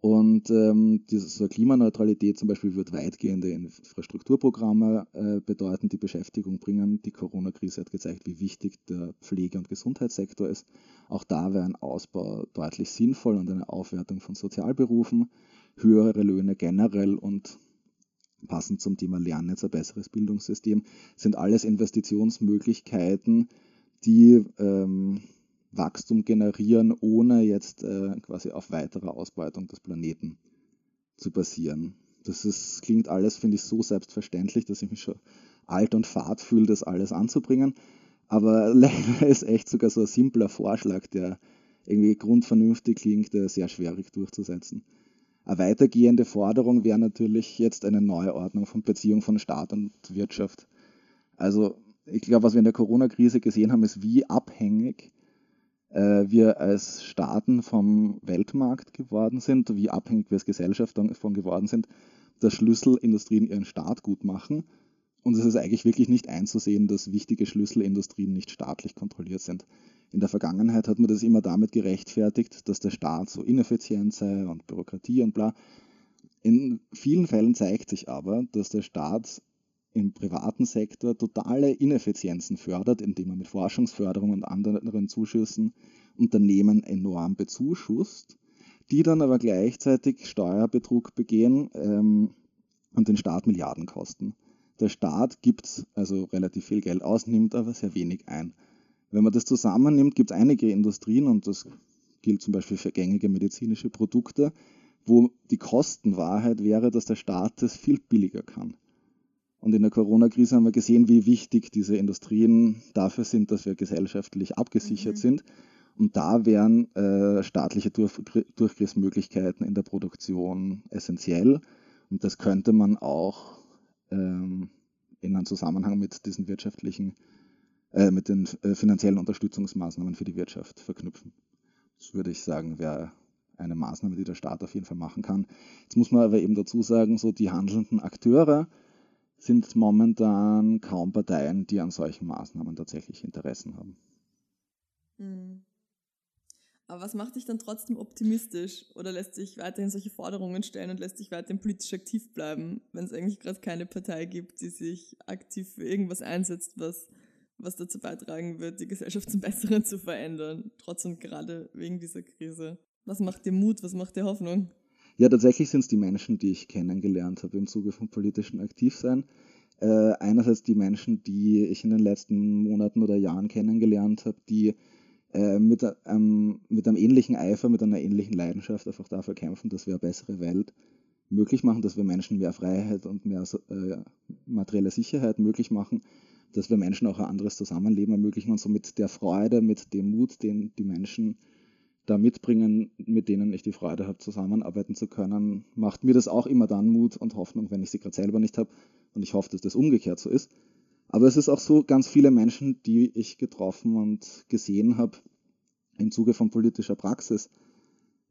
Und ähm, diese Klimaneutralität zum Beispiel wird weitgehende Infrastrukturprogramme äh, bedeuten, die Beschäftigung bringen. Die Corona-Krise hat gezeigt, wie wichtig der Pflege- und Gesundheitssektor ist. Auch da wäre ein Ausbau deutlich sinnvoll und eine Aufwertung von Sozialberufen, höhere Löhne generell und passend zum Thema Lernnetz, ein besseres Bildungssystem, sind alles Investitionsmöglichkeiten, die ähm, Wachstum generieren, ohne jetzt äh, quasi auf weitere Ausbeutung des Planeten zu basieren. Das ist, klingt alles, finde ich, so selbstverständlich, dass ich mich schon alt und fad fühle, das alles anzubringen. Aber leider ist echt sogar so ein simpler Vorschlag, der irgendwie grundvernünftig klingt, sehr schwierig durchzusetzen. Eine weitergehende Forderung wäre natürlich jetzt eine Neuordnung von Beziehung von Staat und Wirtschaft. Also ich glaube, was wir in der Corona-Krise gesehen haben, ist, wie abhängig äh, wir als Staaten vom Weltmarkt geworden sind, wie abhängig wir als Gesellschaft davon geworden sind, dass Schlüsselindustrien ihren Staat gut machen. Und es ist eigentlich wirklich nicht einzusehen, dass wichtige Schlüsselindustrien nicht staatlich kontrolliert sind. In der Vergangenheit hat man das immer damit gerechtfertigt, dass der Staat so ineffizient sei und Bürokratie und bla. In vielen Fällen zeigt sich aber, dass der Staat im privaten Sektor totale Ineffizienzen fördert, indem er mit Forschungsförderung und anderen Zuschüssen Unternehmen enorm bezuschusst, die dann aber gleichzeitig Steuerbetrug begehen ähm, und den Staat Milliarden kosten. Der Staat gibt also relativ viel Geld aus, nimmt aber sehr wenig ein. Wenn man das zusammennimmt, gibt es einige Industrien, und das gilt zum Beispiel für gängige medizinische Produkte, wo die Kostenwahrheit wäre, dass der Staat das viel billiger kann. Und in der Corona-Krise haben wir gesehen, wie wichtig diese Industrien dafür sind, dass wir gesellschaftlich abgesichert mhm. sind. Und da wären äh, staatliche Durch Durchgriffsmöglichkeiten in der Produktion essentiell. Und das könnte man auch ähm, in einem Zusammenhang mit diesen wirtschaftlichen äh, mit den äh, finanziellen Unterstützungsmaßnahmen für die Wirtschaft verknüpfen. Das würde ich sagen, wäre eine Maßnahme, die der Staat auf jeden Fall machen kann. Jetzt muss man aber eben dazu sagen, so die handelnden Akteure sind momentan kaum Parteien, die an solchen Maßnahmen tatsächlich Interessen haben. Hm. Aber was macht dich dann trotzdem optimistisch? Oder lässt sich weiterhin solche Forderungen stellen und lässt sich weiterhin politisch aktiv bleiben, wenn es eigentlich gerade keine Partei gibt, die sich aktiv für irgendwas einsetzt, was was dazu beitragen wird, die Gesellschaft zum Besseren zu verändern, trotz und gerade wegen dieser Krise. Was macht dir Mut, was macht dir Hoffnung? Ja, tatsächlich sind es die Menschen, die ich kennengelernt habe im Zuge von politischem Aktivsein. Äh, einerseits die Menschen, die ich in den letzten Monaten oder Jahren kennengelernt habe, die äh, mit, ähm, mit einem ähnlichen Eifer, mit einer ähnlichen Leidenschaft einfach dafür kämpfen, dass wir eine bessere Welt möglich machen, dass wir Menschen mehr Freiheit und mehr äh, materielle Sicherheit möglich machen dass wir Menschen auch ein anderes Zusammenleben ermöglichen und so mit der Freude, mit dem Mut, den die Menschen da mitbringen, mit denen ich die Freude habe, zusammenarbeiten zu können, macht mir das auch immer dann Mut und Hoffnung, wenn ich sie gerade selber nicht habe. Und ich hoffe, dass das umgekehrt so ist. Aber es ist auch so, ganz viele Menschen, die ich getroffen und gesehen habe im Zuge von politischer Praxis,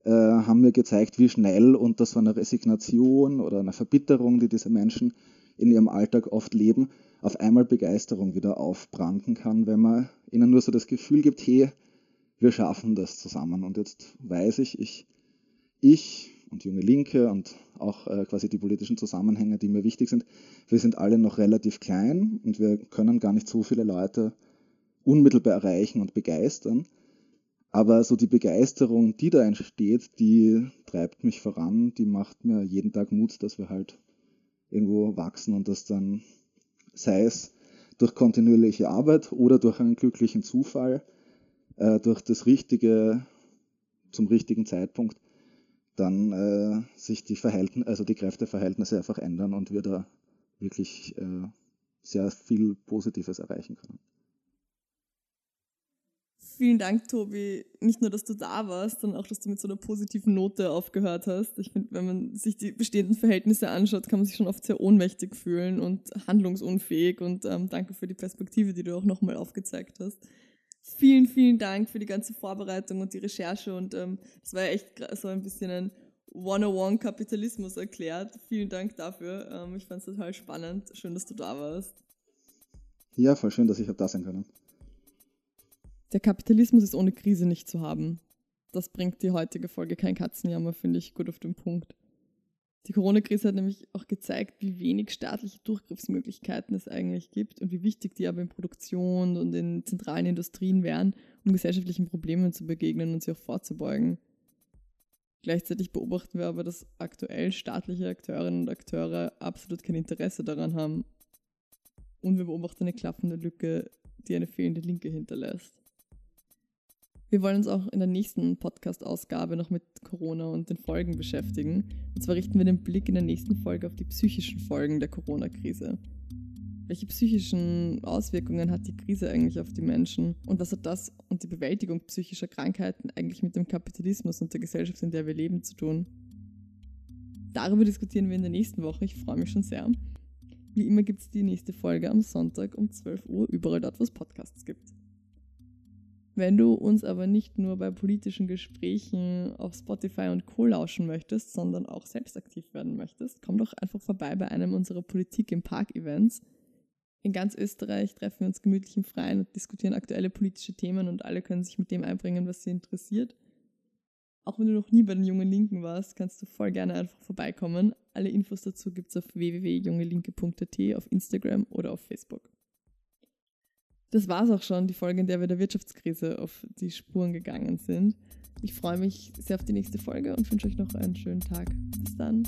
äh, haben mir gezeigt, wie schnell unter so einer Resignation oder einer Verbitterung, die diese Menschen in ihrem Alltag oft leben, auf einmal Begeisterung wieder aufbranden kann, wenn man ihnen nur so das Gefühl gibt, hey, wir schaffen das zusammen. Und jetzt weiß ich, ich, ich und Junge Linke und auch äh, quasi die politischen Zusammenhänge, die mir wichtig sind, wir sind alle noch relativ klein und wir können gar nicht so viele Leute unmittelbar erreichen und begeistern. Aber so die Begeisterung, die da entsteht, die treibt mich voran, die macht mir jeden Tag Mut, dass wir halt irgendwo wachsen und das dann sei es durch kontinuierliche Arbeit oder durch einen glücklichen Zufall, äh, durch das Richtige zum richtigen Zeitpunkt, dann äh, sich die Verhältnisse, also die Kräfteverhältnisse einfach ändern und wir da wirklich äh, sehr viel Positives erreichen können. Vielen Dank, Tobi. Nicht nur, dass du da warst, sondern auch, dass du mit so einer positiven Note aufgehört hast. Ich finde, wenn man sich die bestehenden Verhältnisse anschaut, kann man sich schon oft sehr ohnmächtig fühlen und handlungsunfähig. Und ähm, danke für die Perspektive, die du auch nochmal aufgezeigt hast. Vielen, vielen Dank für die ganze Vorbereitung und die Recherche. Und ähm, das war ja echt so ein bisschen ein 101 Kapitalismus erklärt. Vielen Dank dafür. Ähm, ich fand es total spannend. Schön, dass du da warst. Ja, voll schön, dass ich da sein können. Der Kapitalismus ist ohne Krise nicht zu haben. Das bringt die heutige Folge kein Katzenjammer, finde ich, gut auf den Punkt. Die Corona-Krise hat nämlich auch gezeigt, wie wenig staatliche Durchgriffsmöglichkeiten es eigentlich gibt und wie wichtig die aber in Produktion und in zentralen Industrien wären, um gesellschaftlichen Problemen zu begegnen und sie auch vorzubeugen. Gleichzeitig beobachten wir aber, dass aktuell staatliche Akteurinnen und Akteure absolut kein Interesse daran haben. Und wir beobachten eine klaffende Lücke, die eine fehlende Linke hinterlässt. Wir wollen uns auch in der nächsten Podcast-Ausgabe noch mit Corona und den Folgen beschäftigen. Und zwar richten wir den Blick in der nächsten Folge auf die psychischen Folgen der Corona-Krise. Welche psychischen Auswirkungen hat die Krise eigentlich auf die Menschen? Und was hat das und die Bewältigung psychischer Krankheiten eigentlich mit dem Kapitalismus und der Gesellschaft, in der wir leben, zu tun? Darüber diskutieren wir in der nächsten Woche. Ich freue mich schon sehr. Wie immer gibt es die nächste Folge am Sonntag um 12 Uhr, überall dort, wo es Podcasts gibt. Wenn du uns aber nicht nur bei politischen Gesprächen auf Spotify und Co. lauschen möchtest, sondern auch selbst aktiv werden möchtest, komm doch einfach vorbei bei einem unserer Politik im Park-Events. In ganz Österreich treffen wir uns gemütlich im Freien und diskutieren aktuelle politische Themen und alle können sich mit dem einbringen, was sie interessiert. Auch wenn du noch nie bei den Jungen Linken warst, kannst du voll gerne einfach vorbeikommen. Alle Infos dazu gibt es auf www.jungelinke.at auf Instagram oder auf Facebook. Das war es auch schon, die Folge, in der wir der Wirtschaftskrise auf die Spuren gegangen sind. Ich freue mich sehr auf die nächste Folge und wünsche euch noch einen schönen Tag. Bis dann.